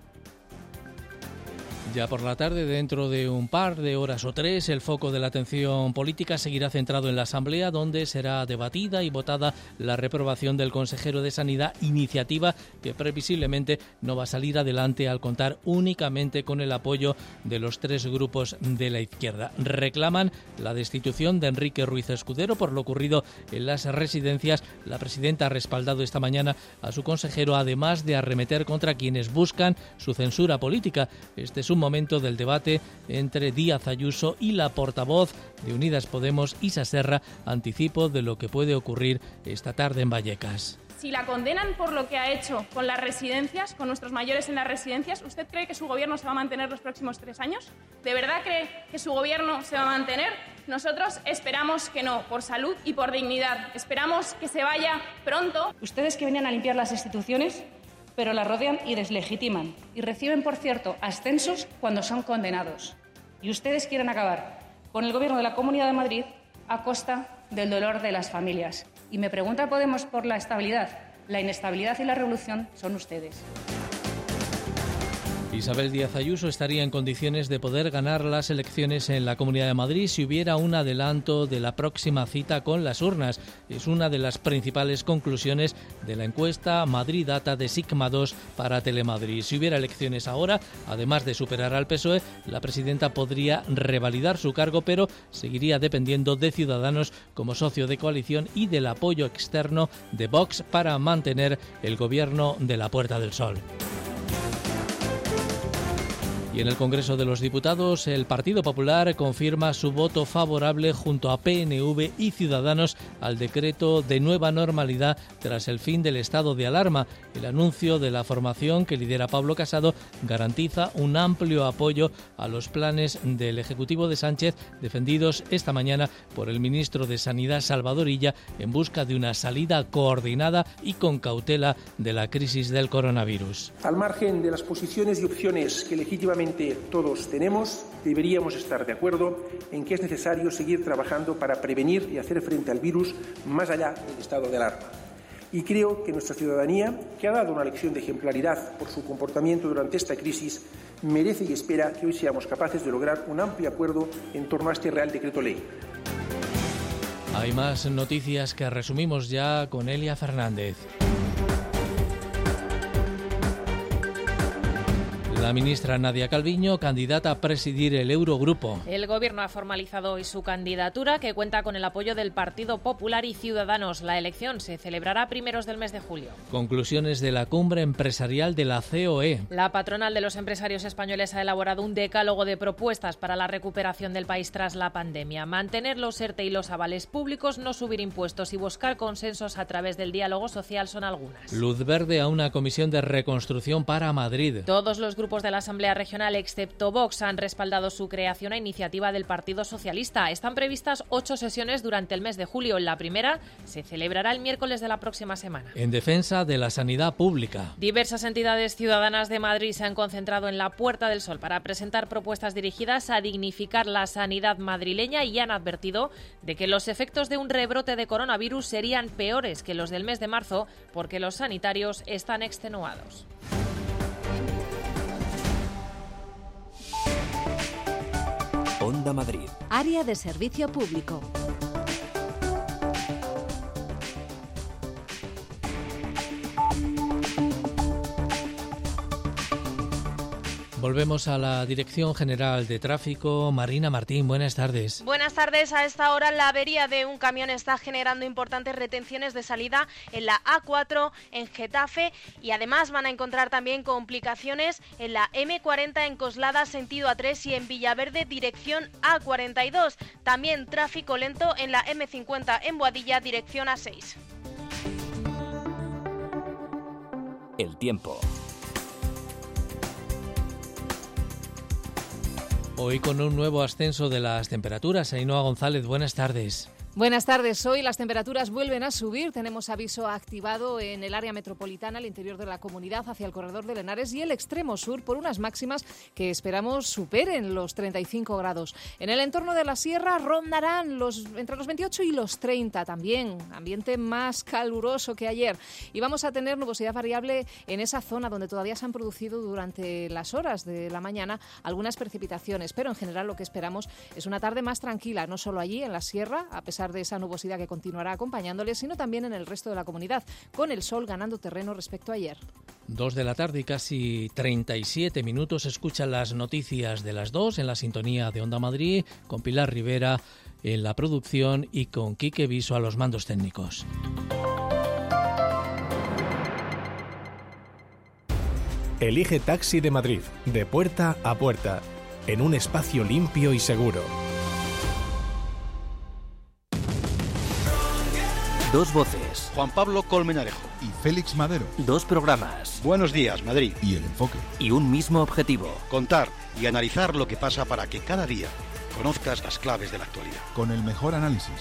ya por la tarde, dentro de un par de horas o tres, el foco de la atención política seguirá centrado en la Asamblea, donde será debatida y votada la reprobación del consejero de Sanidad, iniciativa que previsiblemente no va a salir adelante al contar únicamente con el apoyo de los tres grupos de la izquierda. Reclaman la destitución de Enrique Ruiz Escudero por lo ocurrido en las residencias. La presidenta ha respaldado esta mañana a su consejero, además de arremeter contra quienes buscan su censura política. Este es un momento del debate entre Díaz Ayuso y la portavoz de Unidas Podemos, Isa Serra, anticipo de lo que puede ocurrir esta tarde en Vallecas. Si la condenan por lo que ha hecho con las residencias, con nuestros mayores en las residencias, ¿usted cree que su gobierno se va a mantener los próximos tres años? ¿De verdad cree que su gobierno se va a mantener? Nosotros esperamos que no, por salud y por dignidad. Esperamos que se vaya pronto. Ustedes que venían a limpiar las instituciones pero la rodean y deslegitiman. Y reciben, por cierto, ascensos cuando son condenados. Y ustedes quieren acabar con el Gobierno de la Comunidad de Madrid a costa del dolor de las familias. Y me pregunta Podemos por la estabilidad. La inestabilidad y la revolución son ustedes. Isabel Díaz Ayuso estaría en condiciones de poder ganar las elecciones en la Comunidad de Madrid si hubiera un adelanto de la próxima cita con las urnas. Es una de las principales conclusiones de la encuesta Madrid Data de Sigma 2 para Telemadrid. Si hubiera elecciones ahora, además de superar al PSOE, la presidenta podría revalidar su cargo, pero seguiría dependiendo de Ciudadanos como socio de coalición y del apoyo externo de Vox para mantener el gobierno de la Puerta del Sol. Y en el Congreso de los Diputados, el Partido Popular confirma su voto favorable junto a PNV y Ciudadanos al decreto de nueva normalidad tras el fin del estado de alarma. El anuncio de la formación que lidera Pablo Casado garantiza un amplio apoyo a los planes del Ejecutivo de Sánchez defendidos esta mañana por el ministro de Sanidad Salvadorilla en busca de una salida coordinada y con cautela de la crisis del coronavirus. Al margen de las posiciones y opciones que legítimamente todos tenemos, deberíamos estar de acuerdo en que es necesario seguir trabajando para prevenir y hacer frente al virus más allá del estado de alarma. Y creo que nuestra ciudadanía, que ha dado una lección de ejemplaridad por su comportamiento durante esta crisis, merece y espera que hoy seamos capaces de lograr un amplio acuerdo en torno a este Real Decreto Ley. Hay más noticias que resumimos ya con Elia Fernández. La ministra Nadia Calviño, candidata a presidir el Eurogrupo. El Gobierno ha formalizado hoy su candidatura, que cuenta con el apoyo del Partido Popular y Ciudadanos. La elección se celebrará primeros del mes de julio. Conclusiones de la cumbre empresarial de la COE. La patronal de los empresarios españoles ha elaborado un decálogo de propuestas para la recuperación del país tras la pandemia. Mantener los ERTE y los avales públicos, no subir impuestos y buscar consensos a través del diálogo social son algunas. Luz verde a una comisión de reconstrucción para Madrid. Todos los grupos grupos de la Asamblea Regional, excepto Vox, han respaldado su creación a iniciativa del Partido Socialista. Están previstas ocho sesiones durante el mes de julio. La primera se celebrará el miércoles de la próxima semana. En defensa de la sanidad pública. Diversas entidades ciudadanas de Madrid se han concentrado en la Puerta del Sol para presentar propuestas dirigidas a dignificar la sanidad madrileña y han advertido de que los efectos de un rebrote de coronavirus serían peores que los del mes de marzo porque los sanitarios están extenuados. Onda Madrid. Área de servicio público. Volvemos a la Dirección General de Tráfico. Marina Martín, buenas tardes. Buenas tardes. A esta hora la avería de un camión está generando importantes retenciones de salida en la A4 en Getafe y además van a encontrar también complicaciones en la M40 en Coslada sentido A3 y en Villaverde dirección A42. También tráfico lento en la M50 en Boadilla dirección A6. El tiempo. Hoy con un nuevo ascenso de las temperaturas. Ainhoa González, buenas tardes. Buenas tardes. Hoy las temperaturas vuelven a subir. Tenemos aviso activado en el área metropolitana, al interior de la comunidad, hacia el corredor de Lenares y el extremo sur por unas máximas que esperamos superen los 35 grados. En el entorno de la sierra rondarán los, entre los 28 y los 30 también. Ambiente más caluroso que ayer. Y vamos a tener nubosidad variable en esa zona donde todavía se han producido durante las horas de la mañana algunas precipitaciones. Pero en general lo que esperamos es una tarde más tranquila, no solo allí en la sierra, a pesar de esa nubosidad que continuará acompañándoles, sino también en el resto de la comunidad, con el sol ganando terreno respecto a ayer. Dos de la tarde y casi 37 minutos escuchan las noticias de las dos en la sintonía de Onda Madrid, con Pilar Rivera en la producción y con Quique Viso a los mandos técnicos. Elige Taxi de Madrid, de puerta a puerta, en un espacio limpio y seguro. Dos voces. Juan Pablo Colmenarejo. Y Félix Madero. Dos programas. Buenos días, Madrid. Y el enfoque. Y un mismo objetivo. Contar y analizar lo que pasa para que cada día conozcas las claves de la actualidad. Con el mejor análisis.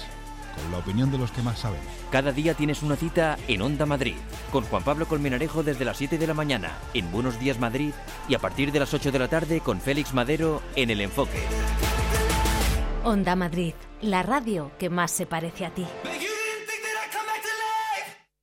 Con la opinión de los que más saben. Cada día tienes una cita en Onda Madrid. Con Juan Pablo Colmenarejo desde las 7 de la mañana en Buenos Días Madrid. Y a partir de las 8 de la tarde con Félix Madero en El Enfoque. Onda Madrid. La radio que más se parece a ti.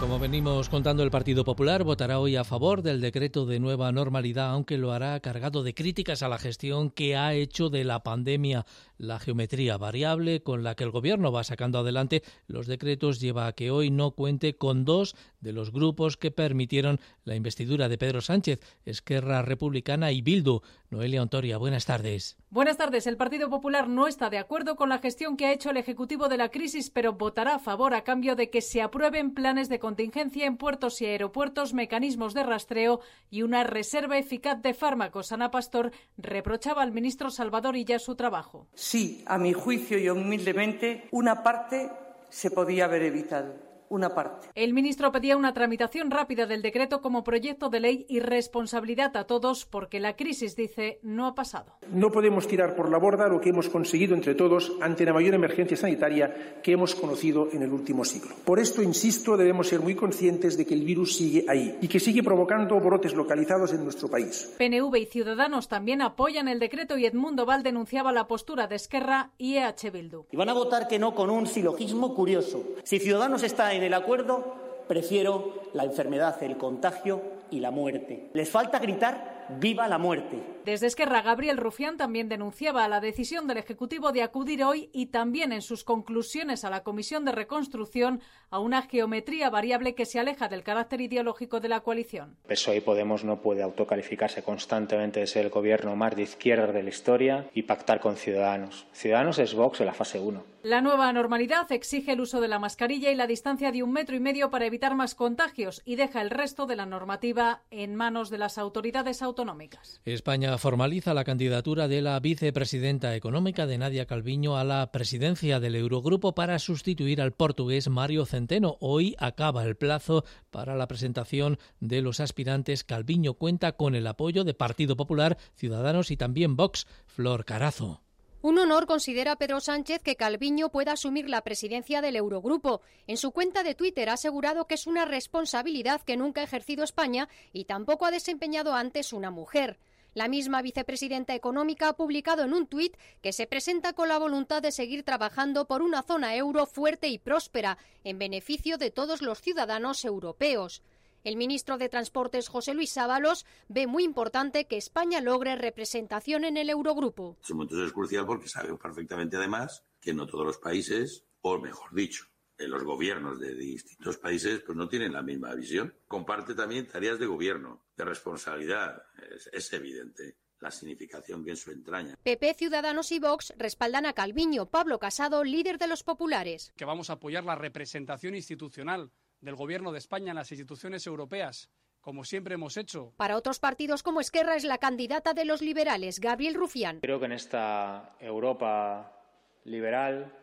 Como venimos contando, el Partido Popular votará hoy a favor del decreto de nueva normalidad, aunque lo hará cargado de críticas a la gestión que ha hecho de la pandemia. La geometría variable con la que el Gobierno va sacando adelante los decretos lleva a que hoy no cuente con dos de los grupos que permitieron la investidura de Pedro Sánchez, Esquerra Republicana y Bildu. Noelia Ontoria, buenas tardes. Buenas tardes. El Partido Popular no está de acuerdo con la gestión que ha hecho el Ejecutivo de la crisis, pero votará a favor a cambio de que se aprueben planes de contingencia en puertos y aeropuertos, mecanismos de rastreo y una reserva eficaz de fármacos. Ana Pastor reprochaba al ministro Salvador Illa su trabajo. Sí, a mi juicio y humildemente, una parte se podía haber evitado una parte. El ministro pedía una tramitación rápida del decreto como proyecto de ley y responsabilidad a todos porque la crisis, dice, no ha pasado. No podemos tirar por la borda lo que hemos conseguido entre todos ante la mayor emergencia sanitaria que hemos conocido en el último siglo. Por esto, insisto, debemos ser muy conscientes de que el virus sigue ahí y que sigue provocando brotes localizados en nuestro país. PNV y Ciudadanos también apoyan el decreto y Edmundo Val denunciaba la postura de Esquerra y EH Bildu. Y van a votar que no con un silogismo curioso. Si Ciudadanos está en el acuerdo, prefiero la enfermedad, el contagio y la muerte. Les falta gritar ¡Viva la muerte! Desde Esquerra, Gabriel Rufián también denunciaba la decisión del Ejecutivo de acudir hoy y también en sus conclusiones a la Comisión de Reconstrucción a una geometría variable que se aleja del carácter ideológico de la coalición. PSOE y Podemos no puede autocalificarse constantemente de ser el gobierno más de izquierda de la historia y pactar con Ciudadanos. Ciudadanos es Vox en la fase 1 La nueva normalidad exige el uso de la mascarilla y la distancia de un metro y medio para evitar más contagios y deja el resto de la normativa en manos de las autoridades autonómicas. España formaliza la candidatura de la vicepresidenta económica de Nadia Calviño a la presidencia del Eurogrupo para sustituir al portugués Mario Centeno. Hoy acaba el plazo para la presentación de los aspirantes. Calviño cuenta con el apoyo de Partido Popular, Ciudadanos y también Vox. Flor Carazo. Un honor considera Pedro Sánchez que Calviño pueda asumir la presidencia del Eurogrupo. En su cuenta de Twitter ha asegurado que es una responsabilidad que nunca ha ejercido España y tampoco ha desempeñado antes una mujer. La misma vicepresidenta económica ha publicado en un tuit que se presenta con la voluntad de seguir trabajando por una zona euro fuerte y próspera, en beneficio de todos los ciudadanos europeos. El ministro de Transportes, José Luis Sábalos, ve muy importante que España logre representación en el Eurogrupo. Este momento es crucial porque sabemos perfectamente, además, que no todos los países, o mejor dicho, los gobiernos de distintos países pues no tienen la misma visión. Comparte también tareas de gobierno, de responsabilidad. Es, es, evidente la significación que en su entraña. PP, Ciudadanos y Vox respaldan a Calviño, Pablo Casado, líder de los populares. Que vamos a apoyar la representación institucional del Gobierno de España en las instituciones europeas, como siempre hemos hecho. Para otros partidos como Esquerra es la candidata de los liberales, Gabriel Rufián. Creo que en esta Europa liberal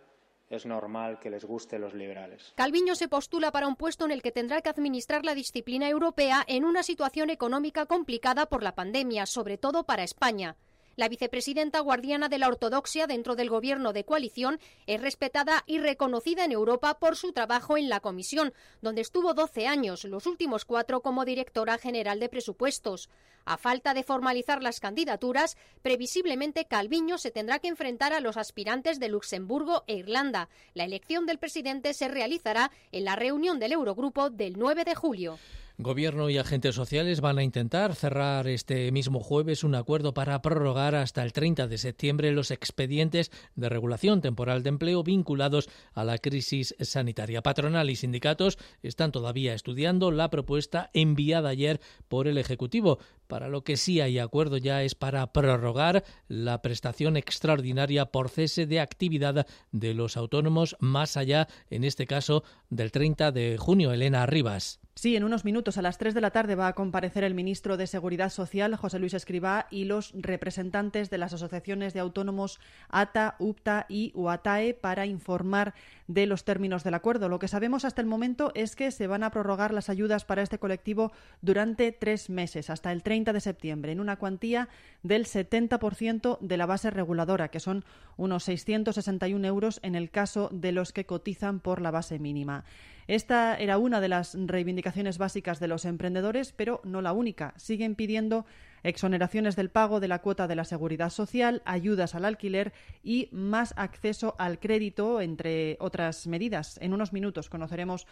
es normal que les guste los liberales. Calviño se postula para un puesto en el que tendrá que administrar la disciplina europea en una situación económica complicada por la pandemia, sobre todo para España. La vicepresidenta guardiana de la ortodoxia dentro del gobierno de coalición es respetada y reconocida en Europa por su trabajo en la comisión, donde estuvo 12 años, los últimos cuatro como directora general de presupuestos. A falta de formalizar las candidaturas, previsiblemente Calviño se tendrá que enfrentar a los aspirantes de Luxemburgo e Irlanda. La elección del presidente se realizará en la reunión del Eurogrupo del 9 de julio. Gobierno y agentes sociales van a intentar cerrar este mismo jueves un acuerdo para prorrogar hasta el 30 de septiembre los expedientes de regulación temporal de empleo vinculados a la crisis sanitaria. Patronal y sindicatos están todavía estudiando la propuesta enviada ayer por el Ejecutivo. Para lo que sí hay acuerdo ya es para prorrogar la prestación extraordinaria por cese de actividad de los autónomos más allá, en este caso, del 30 de junio. Elena Rivas. Sí, en unos minutos a las 3 de la tarde va a comparecer el ministro de Seguridad Social, José Luis Escribá, y los representantes de las asociaciones de autónomos ATA, UPTA y UATAE para informar de los términos del acuerdo. Lo que sabemos hasta el momento es que se van a prorrogar las ayudas para este colectivo durante tres meses, hasta el 30 de septiembre, en una cuantía del 70% de la base reguladora, que son unos 661 euros en el caso de los que cotizan por la base mínima. Esta era una de las reivindicaciones básicas de los emprendedores, pero no la única. Siguen pidiendo exoneraciones del pago de la cuota de la seguridad social, ayudas al alquiler y más acceso al crédito, entre otras medidas. En unos minutos conoceremos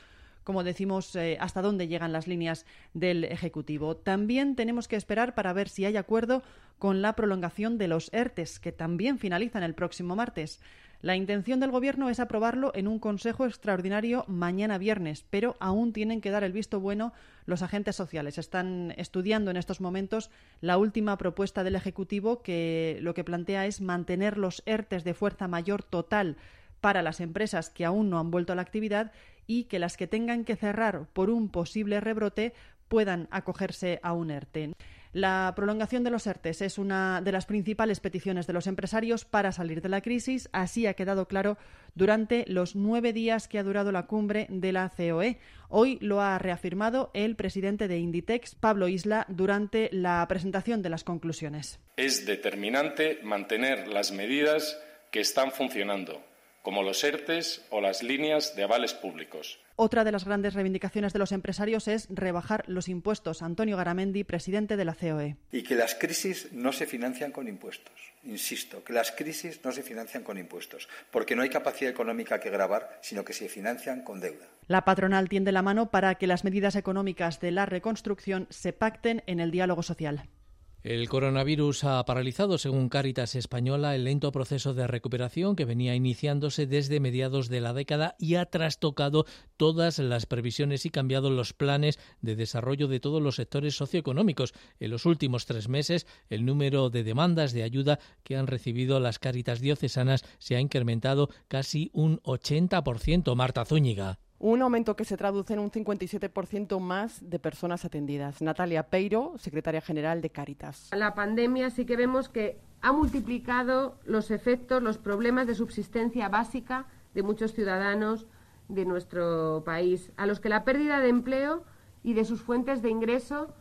como decimos, eh, hasta dónde llegan las líneas del Ejecutivo. También tenemos que esperar para ver si hay acuerdo con la prolongación de los ERTES, que también finalizan el próximo martes. La intención del Gobierno es aprobarlo en un Consejo Extraordinario mañana viernes, pero aún tienen que dar el visto bueno los agentes sociales. Están estudiando en estos momentos la última propuesta del Ejecutivo que lo que plantea es mantener los ERTES de fuerza mayor total para las empresas que aún no han vuelto a la actividad y que las que tengan que cerrar por un posible rebrote puedan acogerse a un ERTE. La prolongación de los ERTES es una de las principales peticiones de los empresarios para salir de la crisis. Así ha quedado claro durante los nueve días que ha durado la cumbre de la COE. Hoy lo ha reafirmado el presidente de Inditex, Pablo Isla, durante la presentación de las conclusiones. Es determinante mantener las medidas que están funcionando como los ERTES o las líneas de avales públicos. Otra de las grandes reivindicaciones de los empresarios es rebajar los impuestos. Antonio Garamendi, presidente de la COE. Y que las crisis no se financian con impuestos. Insisto, que las crisis no se financian con impuestos, porque no hay capacidad económica que grabar, sino que se financian con deuda. La patronal tiende la mano para que las medidas económicas de la reconstrucción se pacten en el diálogo social. El coronavirus ha paralizado, según Cáritas Española, el lento proceso de recuperación que venía iniciándose desde mediados de la década y ha trastocado todas las previsiones y cambiado los planes de desarrollo de todos los sectores socioeconómicos. En los últimos tres meses, el número de demandas de ayuda que han recibido las Cáritas diocesanas se ha incrementado casi un 80%. Marta Zúñiga. Un aumento que se traduce en un 57% más de personas atendidas. Natalia Peiro, secretaria general de Cáritas. La pandemia sí que vemos que ha multiplicado los efectos, los problemas de subsistencia básica de muchos ciudadanos de nuestro país, a los que la pérdida de empleo y de sus fuentes de ingreso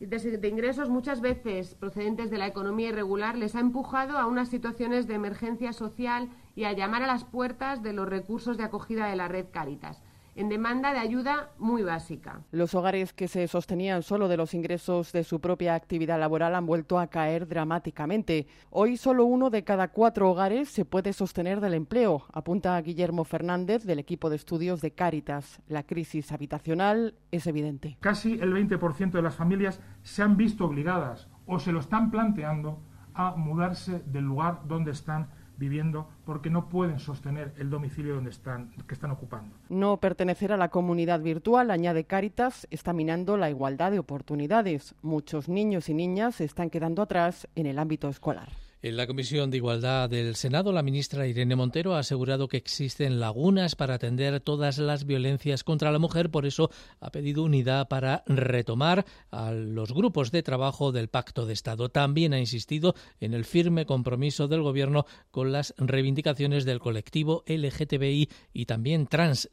de ingresos muchas veces procedentes de la economía irregular les ha empujado a unas situaciones de emergencia social y a llamar a las puertas de los recursos de acogida de la red Cáritas en demanda de ayuda muy básica. Los hogares que se sostenían solo de los ingresos de su propia actividad laboral han vuelto a caer dramáticamente. Hoy solo uno de cada cuatro hogares se puede sostener del empleo, apunta Guillermo Fernández del equipo de estudios de Cáritas. La crisis habitacional es evidente. Casi el 20% de las familias se han visto obligadas o se lo están planteando a mudarse del lugar donde están viviendo porque no pueden sostener el domicilio donde están, que están ocupando. No pertenecer a la comunidad virtual, añade Cáritas, está minando la igualdad de oportunidades. Muchos niños y niñas se están quedando atrás en el ámbito escolar. En la Comisión de Igualdad del Senado, la ministra Irene Montero ha asegurado que existen lagunas para atender todas las violencias contra la mujer. Por eso ha pedido unidad para retomar a los grupos de trabajo del Pacto de Estado. También ha insistido en el firme compromiso del Gobierno con las reivindicaciones del colectivo LGTBI y también Trans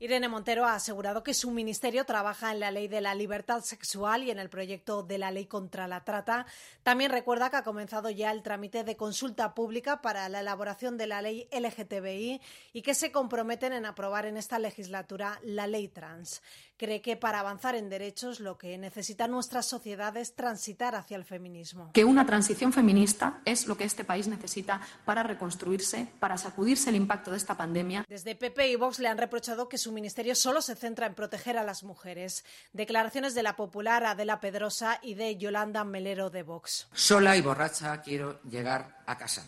Irene Montero ha asegurado que su ministerio trabaja en la ley de la libertad sexual y en el proyecto de la ley contra la trata. También recuerda que ha comenzado ya el trámite de consulta pública para la elaboración de la ley LGTBI y que se comprometen en aprobar en esta legislatura la ley trans cree que para avanzar en derechos lo que necesita nuestra sociedad es transitar hacia el feminismo. Que una transición feminista es lo que este país necesita para reconstruirse, para sacudirse el impacto de esta pandemia. Desde PP y Vox le han reprochado que su ministerio solo se centra en proteger a las mujeres. Declaraciones de la popular Adela Pedrosa y de Yolanda Melero de Vox. Sola y borracha quiero llegar a casa.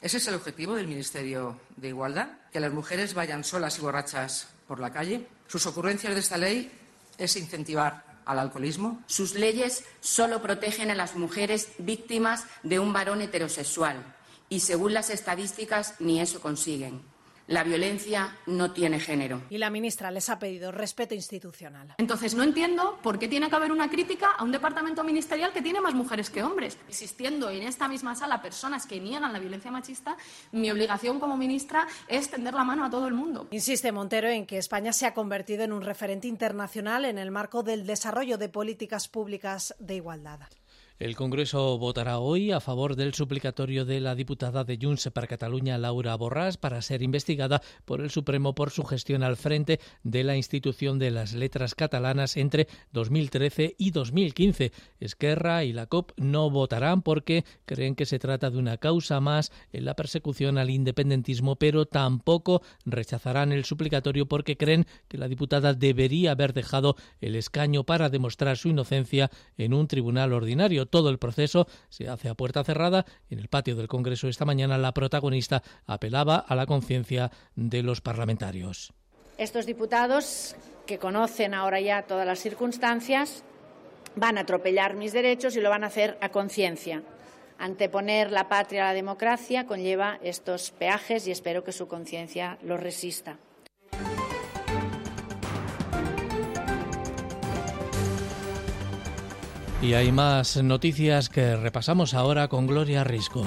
¿Ese es el objetivo del Ministerio de Igualdad? ¿Que las mujeres vayan solas y borrachas por la calle? Sus ocurrencias de esta ley es incentivar al alcoholismo. Sus leyes solo protegen a las mujeres víctimas de un varón heterosexual y, según las estadísticas, ni eso consiguen. La violencia no tiene género. Y la ministra les ha pedido respeto institucional. Entonces, no entiendo por qué tiene que haber una crítica a un departamento ministerial que tiene más mujeres que hombres. Existiendo en esta misma sala personas que niegan la violencia machista, mi obligación como ministra es tender la mano a todo el mundo. Insiste Montero en que España se ha convertido en un referente internacional en el marco del desarrollo de políticas públicas de igualdad. El Congreso votará hoy a favor del suplicatorio de la diputada de Junts para Cataluña, Laura Borràs, para ser investigada por el Supremo por su gestión al frente de la institución de las letras catalanas entre 2013 y 2015. Esquerra y la COP no votarán porque creen que se trata de una causa más en la persecución al independentismo, pero tampoco rechazarán el suplicatorio porque creen que la diputada debería haber dejado el escaño para demostrar su inocencia en un tribunal ordinario todo el proceso se hace a puerta cerrada. En el patio del Congreso esta mañana la protagonista apelaba a la conciencia de los parlamentarios. Estos diputados, que conocen ahora ya todas las circunstancias, van a atropellar mis derechos y lo van a hacer a conciencia. Anteponer la patria a la democracia conlleva estos peajes y espero que su conciencia los resista. Y hay más noticias que repasamos ahora con Gloria Risco.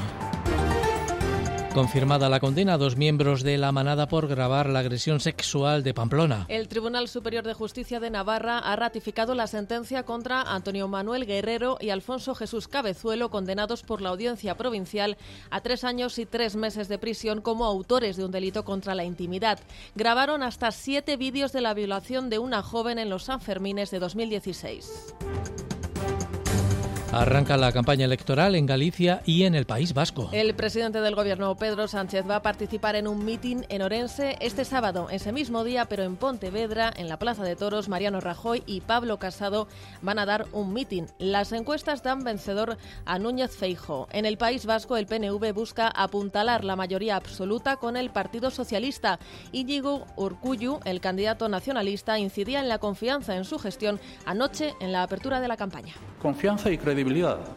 Confirmada la condena a dos miembros de la manada por grabar la agresión sexual de Pamplona. El Tribunal Superior de Justicia de Navarra ha ratificado la sentencia contra Antonio Manuel Guerrero y Alfonso Jesús Cabezuelo, condenados por la Audiencia Provincial a tres años y tres meses de prisión como autores de un delito contra la intimidad. Grabaron hasta siete vídeos de la violación de una joven en los Sanfermines de 2016. Arranca la campaña electoral en Galicia y en el País Vasco. El presidente del gobierno, Pedro Sánchez, va a participar en un mitin en Orense este sábado, ese mismo día, pero en Pontevedra, en la Plaza de Toros, Mariano Rajoy y Pablo Casado van a dar un mitin. Las encuestas dan vencedor a Núñez Feijo. En el País Vasco, el PNV busca apuntalar la mayoría absoluta con el Partido Socialista. Íñigo Urcuyu, el candidato nacionalista, incidía en la confianza en su gestión anoche en la apertura de la campaña. Confianza y credibilidad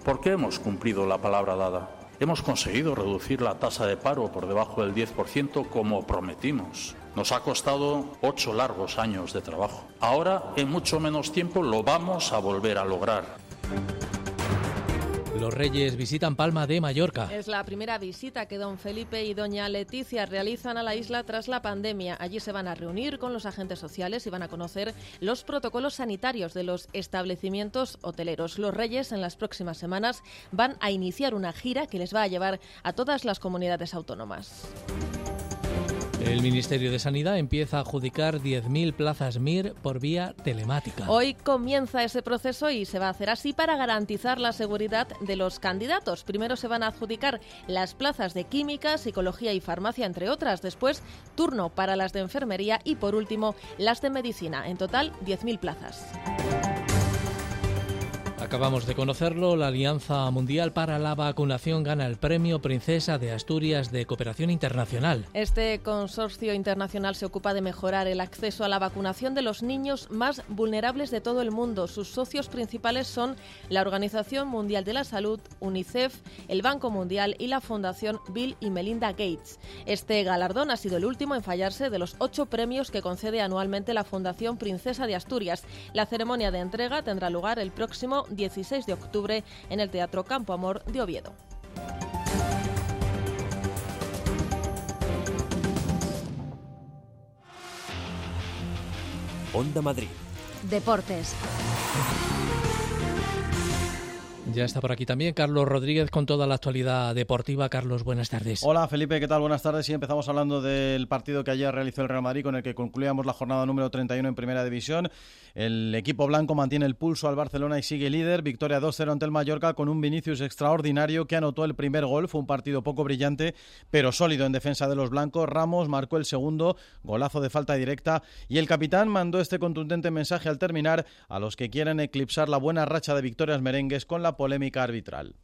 porque hemos cumplido la palabra dada. Hemos conseguido reducir la tasa de paro por debajo del 10% como prometimos. Nos ha costado ocho largos años de trabajo. Ahora, en mucho menos tiempo, lo vamos a volver a lograr. Los Reyes visitan Palma de Mallorca. Es la primera visita que don Felipe y doña Leticia realizan a la isla tras la pandemia. Allí se van a reunir con los agentes sociales y van a conocer los protocolos sanitarios de los establecimientos hoteleros. Los Reyes en las próximas semanas van a iniciar una gira que les va a llevar a todas las comunidades autónomas. El Ministerio de Sanidad empieza a adjudicar 10.000 plazas MIR por vía telemática. Hoy comienza ese proceso y se va a hacer así para garantizar la seguridad de los candidatos. Primero se van a adjudicar las plazas de química, psicología y farmacia, entre otras. Después, turno para las de enfermería y, por último, las de medicina. En total, 10.000 plazas. Acabamos de conocerlo, la Alianza Mundial para la Vacunación gana el Premio Princesa de Asturias de Cooperación Internacional. Este consorcio internacional se ocupa de mejorar el acceso a la vacunación de los niños más vulnerables de todo el mundo. Sus socios principales son la Organización Mundial de la Salud, UNICEF, el Banco Mundial y la Fundación Bill y Melinda Gates. Este galardón ha sido el último en fallarse de los ocho premios que concede anualmente la Fundación Princesa de Asturias. La ceremonia de entrega tendrá lugar el próximo 16 de octubre en el Teatro Campo Amor de Oviedo. Onda Madrid. Deportes. Ya está por aquí también Carlos Rodríguez con toda la actualidad deportiva. Carlos, buenas tardes. Hola Felipe, ¿qué tal? Buenas tardes. Y empezamos hablando del partido que ayer realizó el Real Madrid con el que concluíamos la jornada número 31 en Primera División. El equipo blanco mantiene el pulso al Barcelona y sigue líder. Victoria 2-0 ante el Mallorca con un Vinicius extraordinario que anotó el primer gol. Fue un partido poco brillante, pero sólido en defensa de los blancos. Ramos marcó el segundo, golazo de falta directa. Y el capitán mandó este contundente mensaje al terminar a los que quieren eclipsar la buena racha de victorias merengues con la polémica arbitral.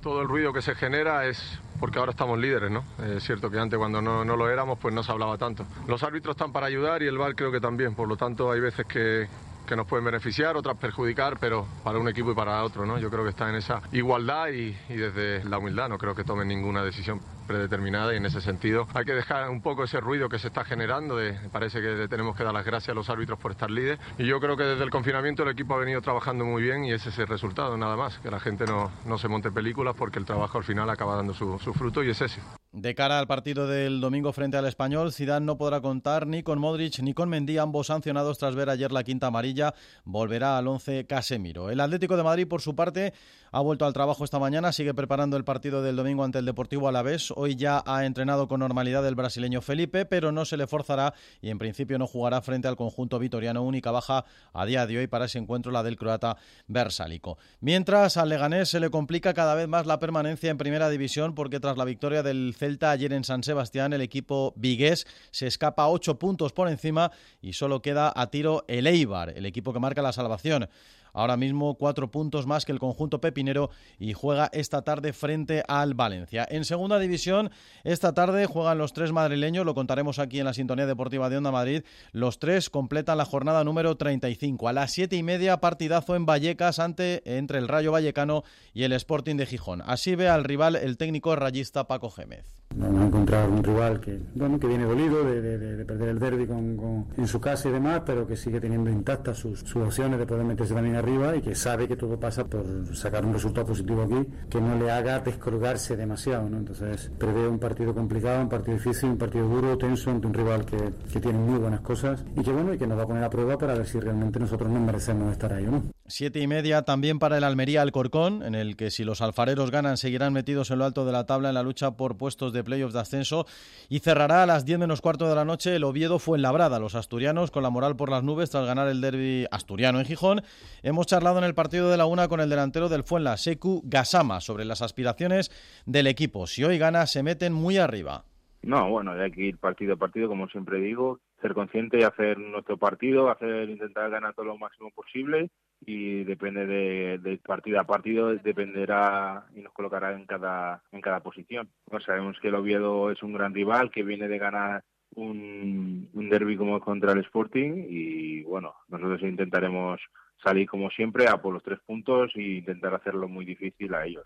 Todo el ruido que se genera es porque ahora estamos líderes, ¿no? Es cierto que antes cuando no, no, lo éramos pues no se hablaba tanto. Los árbitros están para ayudar y el VAR creo que también, por lo tanto hay veces que, que nos pueden beneficiar, otras perjudicar, pero para un equipo y para otro, ¿no? Yo creo que está en esa igualdad y, y desde la humildad no creo que tomen ninguna decisión predeterminada y en ese sentido hay que dejar un poco ese ruido que se está generando, de, parece que le tenemos que dar las gracias a los árbitros por estar líderes y yo creo que desde el confinamiento el equipo ha venido trabajando muy bien y ese es el resultado, nada más, que la gente no, no se monte películas porque el trabajo al final acaba dando su, su fruto y es ese. De cara al partido del domingo frente al Español, Zidane no podrá contar ni con Modric ni con Mendy, ambos sancionados tras ver ayer la quinta amarilla. Volverá al once Casemiro. El Atlético de Madrid, por su parte, ha vuelto al trabajo esta mañana, sigue preparando el partido del domingo ante el Deportivo Alavés. Hoy ya ha entrenado con normalidad el brasileño Felipe, pero no se le forzará y en principio no jugará frente al conjunto vitoriano. Única baja a día de hoy para ese encuentro la del croata Versálico. Mientras al Leganés se le complica cada vez más la permanencia en primera división porque tras la victoria del Celta ayer en San Sebastián el equipo vigués se escapa ocho puntos por encima y solo queda a tiro el Eibar, el equipo que marca la salvación ahora mismo cuatro puntos más que el conjunto pepinero y juega esta tarde frente al Valencia. En segunda división, esta tarde juegan los tres madrileños, lo contaremos aquí en la sintonía deportiva de Onda Madrid. Los tres completan la jornada número 35. A las siete y media, partidazo en Vallecas ante, entre el Rayo Vallecano y el Sporting de Gijón. Así ve al rival el técnico rayista Paco Gémez. Vamos a encontrar un rival que, bueno, que viene dolido de, de, de perder el derby con, en su casa y demás, pero que sigue teniendo intactas sus, opciones de poder meterse también arriba y que sabe que todo pasa por sacar un resultado positivo aquí que no le haga descolgarse demasiado. ¿no? Entonces prevé un partido complicado, un partido difícil, un partido duro, tenso ante un rival que, que tiene muy buenas cosas y que bueno y que nos va a poner a prueba para ver si realmente nosotros nos merecemos estar ahí o no. Siete y media también para el Almería Alcorcón, en el que si los alfareros ganan seguirán metidos en lo alto de la tabla en la lucha por puestos de playoffs de ascenso. Y cerrará a las diez menos cuarto de la noche el Oviedo fue en Labrada. Los asturianos con la moral por las nubes tras ganar el derby asturiano en Gijón. Hemos charlado en el partido de la una con el delantero del Fuenla, Seku Gasama, sobre las aspiraciones del equipo. Si hoy gana, se meten muy arriba. No, bueno, hay que ir partido a partido, como siempre digo, ser consciente y hacer nuestro partido, hacer intentar ganar todo lo máximo posible y depende de, partido a partido dependerá y nos colocará en cada en cada posición. sabemos que el Oviedo es un gran rival que viene de ganar un, un derby como contra el Sporting y bueno, nosotros intentaremos salir como siempre a por los tres puntos e intentar hacerlo muy difícil a ellos.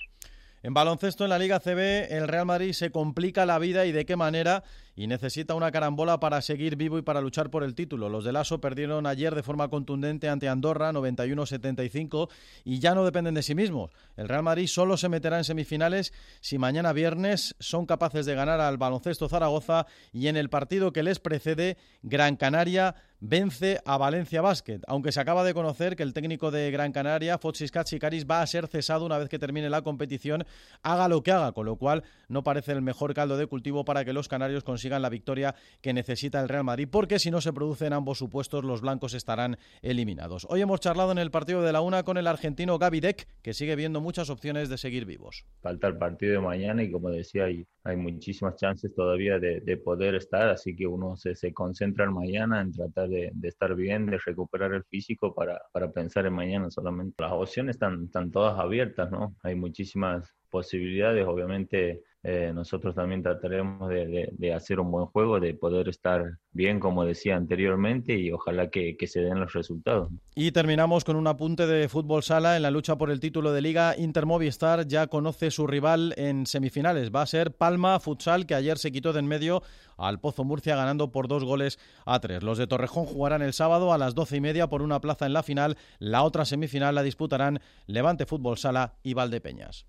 En baloncesto en la Liga CB, el Real Madrid se complica la vida y de qué manera y necesita una carambola para seguir vivo y para luchar por el título. Los de Lasso perdieron ayer de forma contundente ante Andorra 91-75 y ya no dependen de sí mismos. El Real Madrid solo se meterá en semifinales si mañana viernes son capaces de ganar al baloncesto Zaragoza y en el partido que les precede Gran Canaria vence a Valencia Basket, aunque se acaba de conocer que el técnico de Gran Canaria, Foxis Katsikaris, va a ser cesado una vez que termine la competición, haga lo que haga, con lo cual no parece el mejor caldo de cultivo para que los canarios consigan la victoria que necesita el Real Madrid, porque si no se producen ambos supuestos, los blancos estarán eliminados. Hoy hemos charlado en el partido de la una con el argentino Gaby Deck, que sigue viendo muchas opciones de seguir vivos. Falta el partido de mañana y como decía, hay, muchísimas chances todavía de, poder estar, así que uno se, concentra en mañana en tratar de, estar bien, de recuperar el físico para, para pensar en mañana solamente. Las opciones están, están todas abiertas, ¿no? Hay muchísimas posibilidades, obviamente eh, nosotros también trataremos de, hacer un buen juego, de poder estar bien, como decía anteriormente, y ojalá que, se den los resultados. Y terminamos con un apunte de fútbol sala en la lucha por el título de liga. Inter Movistar ya conoce su rival en semifinales. Va a ser Palma Futsal, que ayer se quitó de en medio al Pozo Murcia ganando por dos goles a tres. Los de Torrejón jugarán el sábado a las doce y media por una plaza en la final. La otra semifinal la disputarán Levante Fútbol Sala y Valdepeñas.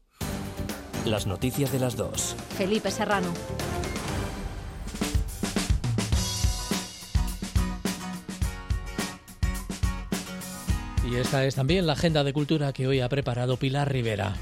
Las noticias de las dos. Felipe Serrano. Y esta es también la agenda de cultura que hoy ha preparado Pilar Rivera.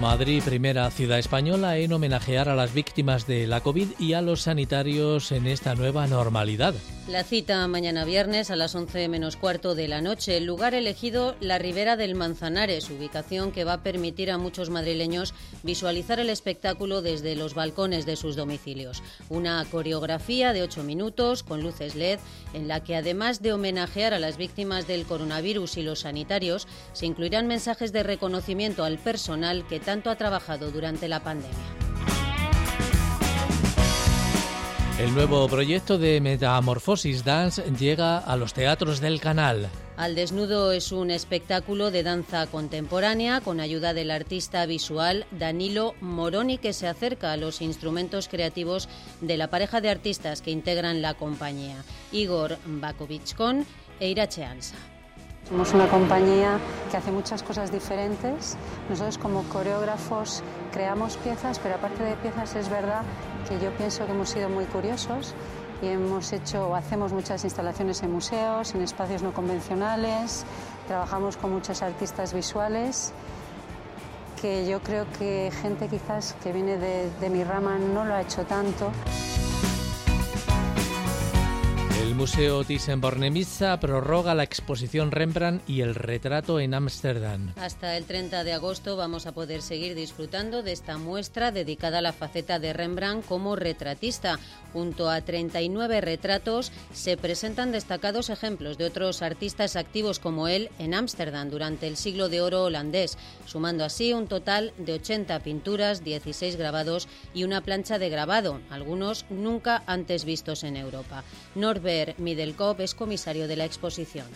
Madrid, primera ciudad española en homenajear a las víctimas de la COVID y a los sanitarios en esta nueva normalidad. La cita mañana viernes a las 11 menos cuarto de la noche. El lugar elegido, la Ribera del Manzanares, ubicación que va a permitir a muchos madrileños visualizar el espectáculo desde los balcones de sus domicilios. Una coreografía de ocho minutos con luces LED en la que además de homenajear a las víctimas del coronavirus y los sanitarios, se incluirán mensajes de reconocimiento al personal que tanto ha trabajado durante la pandemia. El nuevo proyecto de Metamorfosis Dance llega a los teatros del canal. Al Desnudo es un espectáculo de danza contemporánea con ayuda del artista visual Danilo Moroni que se acerca a los instrumentos creativos de la pareja de artistas que integran la compañía, Igor Bakovic e Irache Ansa. Somos una compañía que hace muchas cosas diferentes. Nosotros como coreógrafos creamos piezas, pero aparte de piezas es verdad que yo pienso que hemos sido muy curiosos y hemos hecho o hacemos muchas instalaciones en museos, en espacios no convencionales, trabajamos con muchos artistas visuales que yo creo que gente quizás que viene de, de mi rama no lo ha hecho tanto. El Museo Thyssen-Bornemisza prorroga la exposición Rembrandt y el retrato en Ámsterdam. Hasta el 30 de agosto vamos a poder seguir disfrutando de esta muestra dedicada a la faceta de Rembrandt como retratista. Junto a 39 retratos se presentan destacados ejemplos de otros artistas activos como él en Ámsterdam durante el siglo de oro holandés, sumando así un total de 80 pinturas, 16 grabados y una plancha de grabado, algunos nunca antes vistos en Europa. Norbert Middlecop es comisario de la exposición.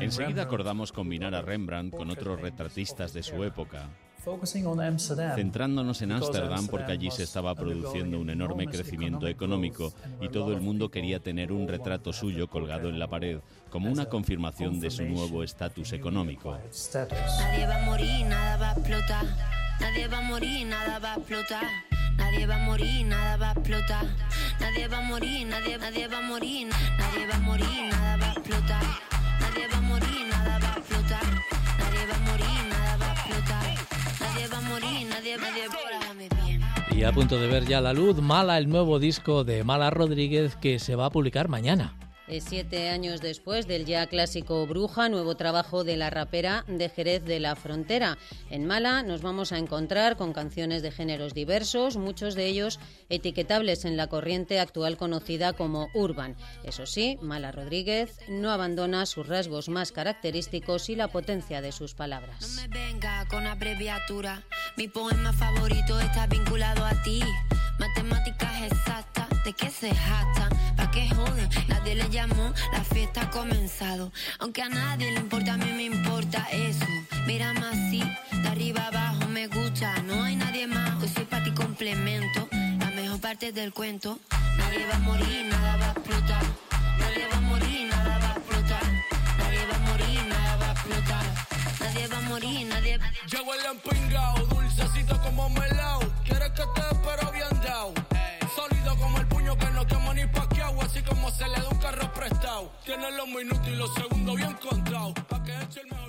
Enseguida acordamos combinar a Rembrandt con otros retratistas de su época, centrándonos en Ámsterdam porque allí se estaba produciendo un enorme crecimiento económico y todo el mundo quería tener un retrato suyo colgado en la pared como una confirmación de su nuevo estatus económico. Nadie va a morir, nada va a explotar. Nadie va a morir, nada va a explotar. Nadie va a morir, nada va a explotar. Nadie va a morir, nadie, nadie va a morir. Nadie va a morir, nada va a explotar. Nadie va a morir, nada va a explotar. Nadie va a morir, nada va a explotar. Nadie va a morir, nadie, va bien. Y a punto de ver ya la luz, Mala, el nuevo disco de Mala Rodríguez que se va a publicar mañana. Siete años después del ya clásico Bruja, nuevo trabajo de la rapera de Jerez de la Frontera. En Mala nos vamos a encontrar con canciones de géneros diversos, muchos de ellos etiquetables en la corriente actual conocida como urban. Eso sí, Mala Rodríguez no abandona sus rasgos más característicos y la potencia de sus palabras. No me venga con abreviatura, mi poema favorito está vinculado a ti. Matemáticas exactas, ¿de qué se jactan? ¿Pa' qué joden? Nadie le llamó, la fiesta ha comenzado. Aunque a nadie le importa, a mí me importa eso. Mírame así, de arriba abajo me gusta. No hay nadie más, hoy soy para ti complemento. La mejor parte del cuento. Nadie va a morir, nada va a explotar. Nadie va a morir, nada va a explotar. Nadie va a morir, nada va a explotar. Nadie va a morir, nadie. Llego el empingao, dulcecito como melao. ¿Quieres que te Tiene los minutos y los segundos bien contados. Pa' que eche el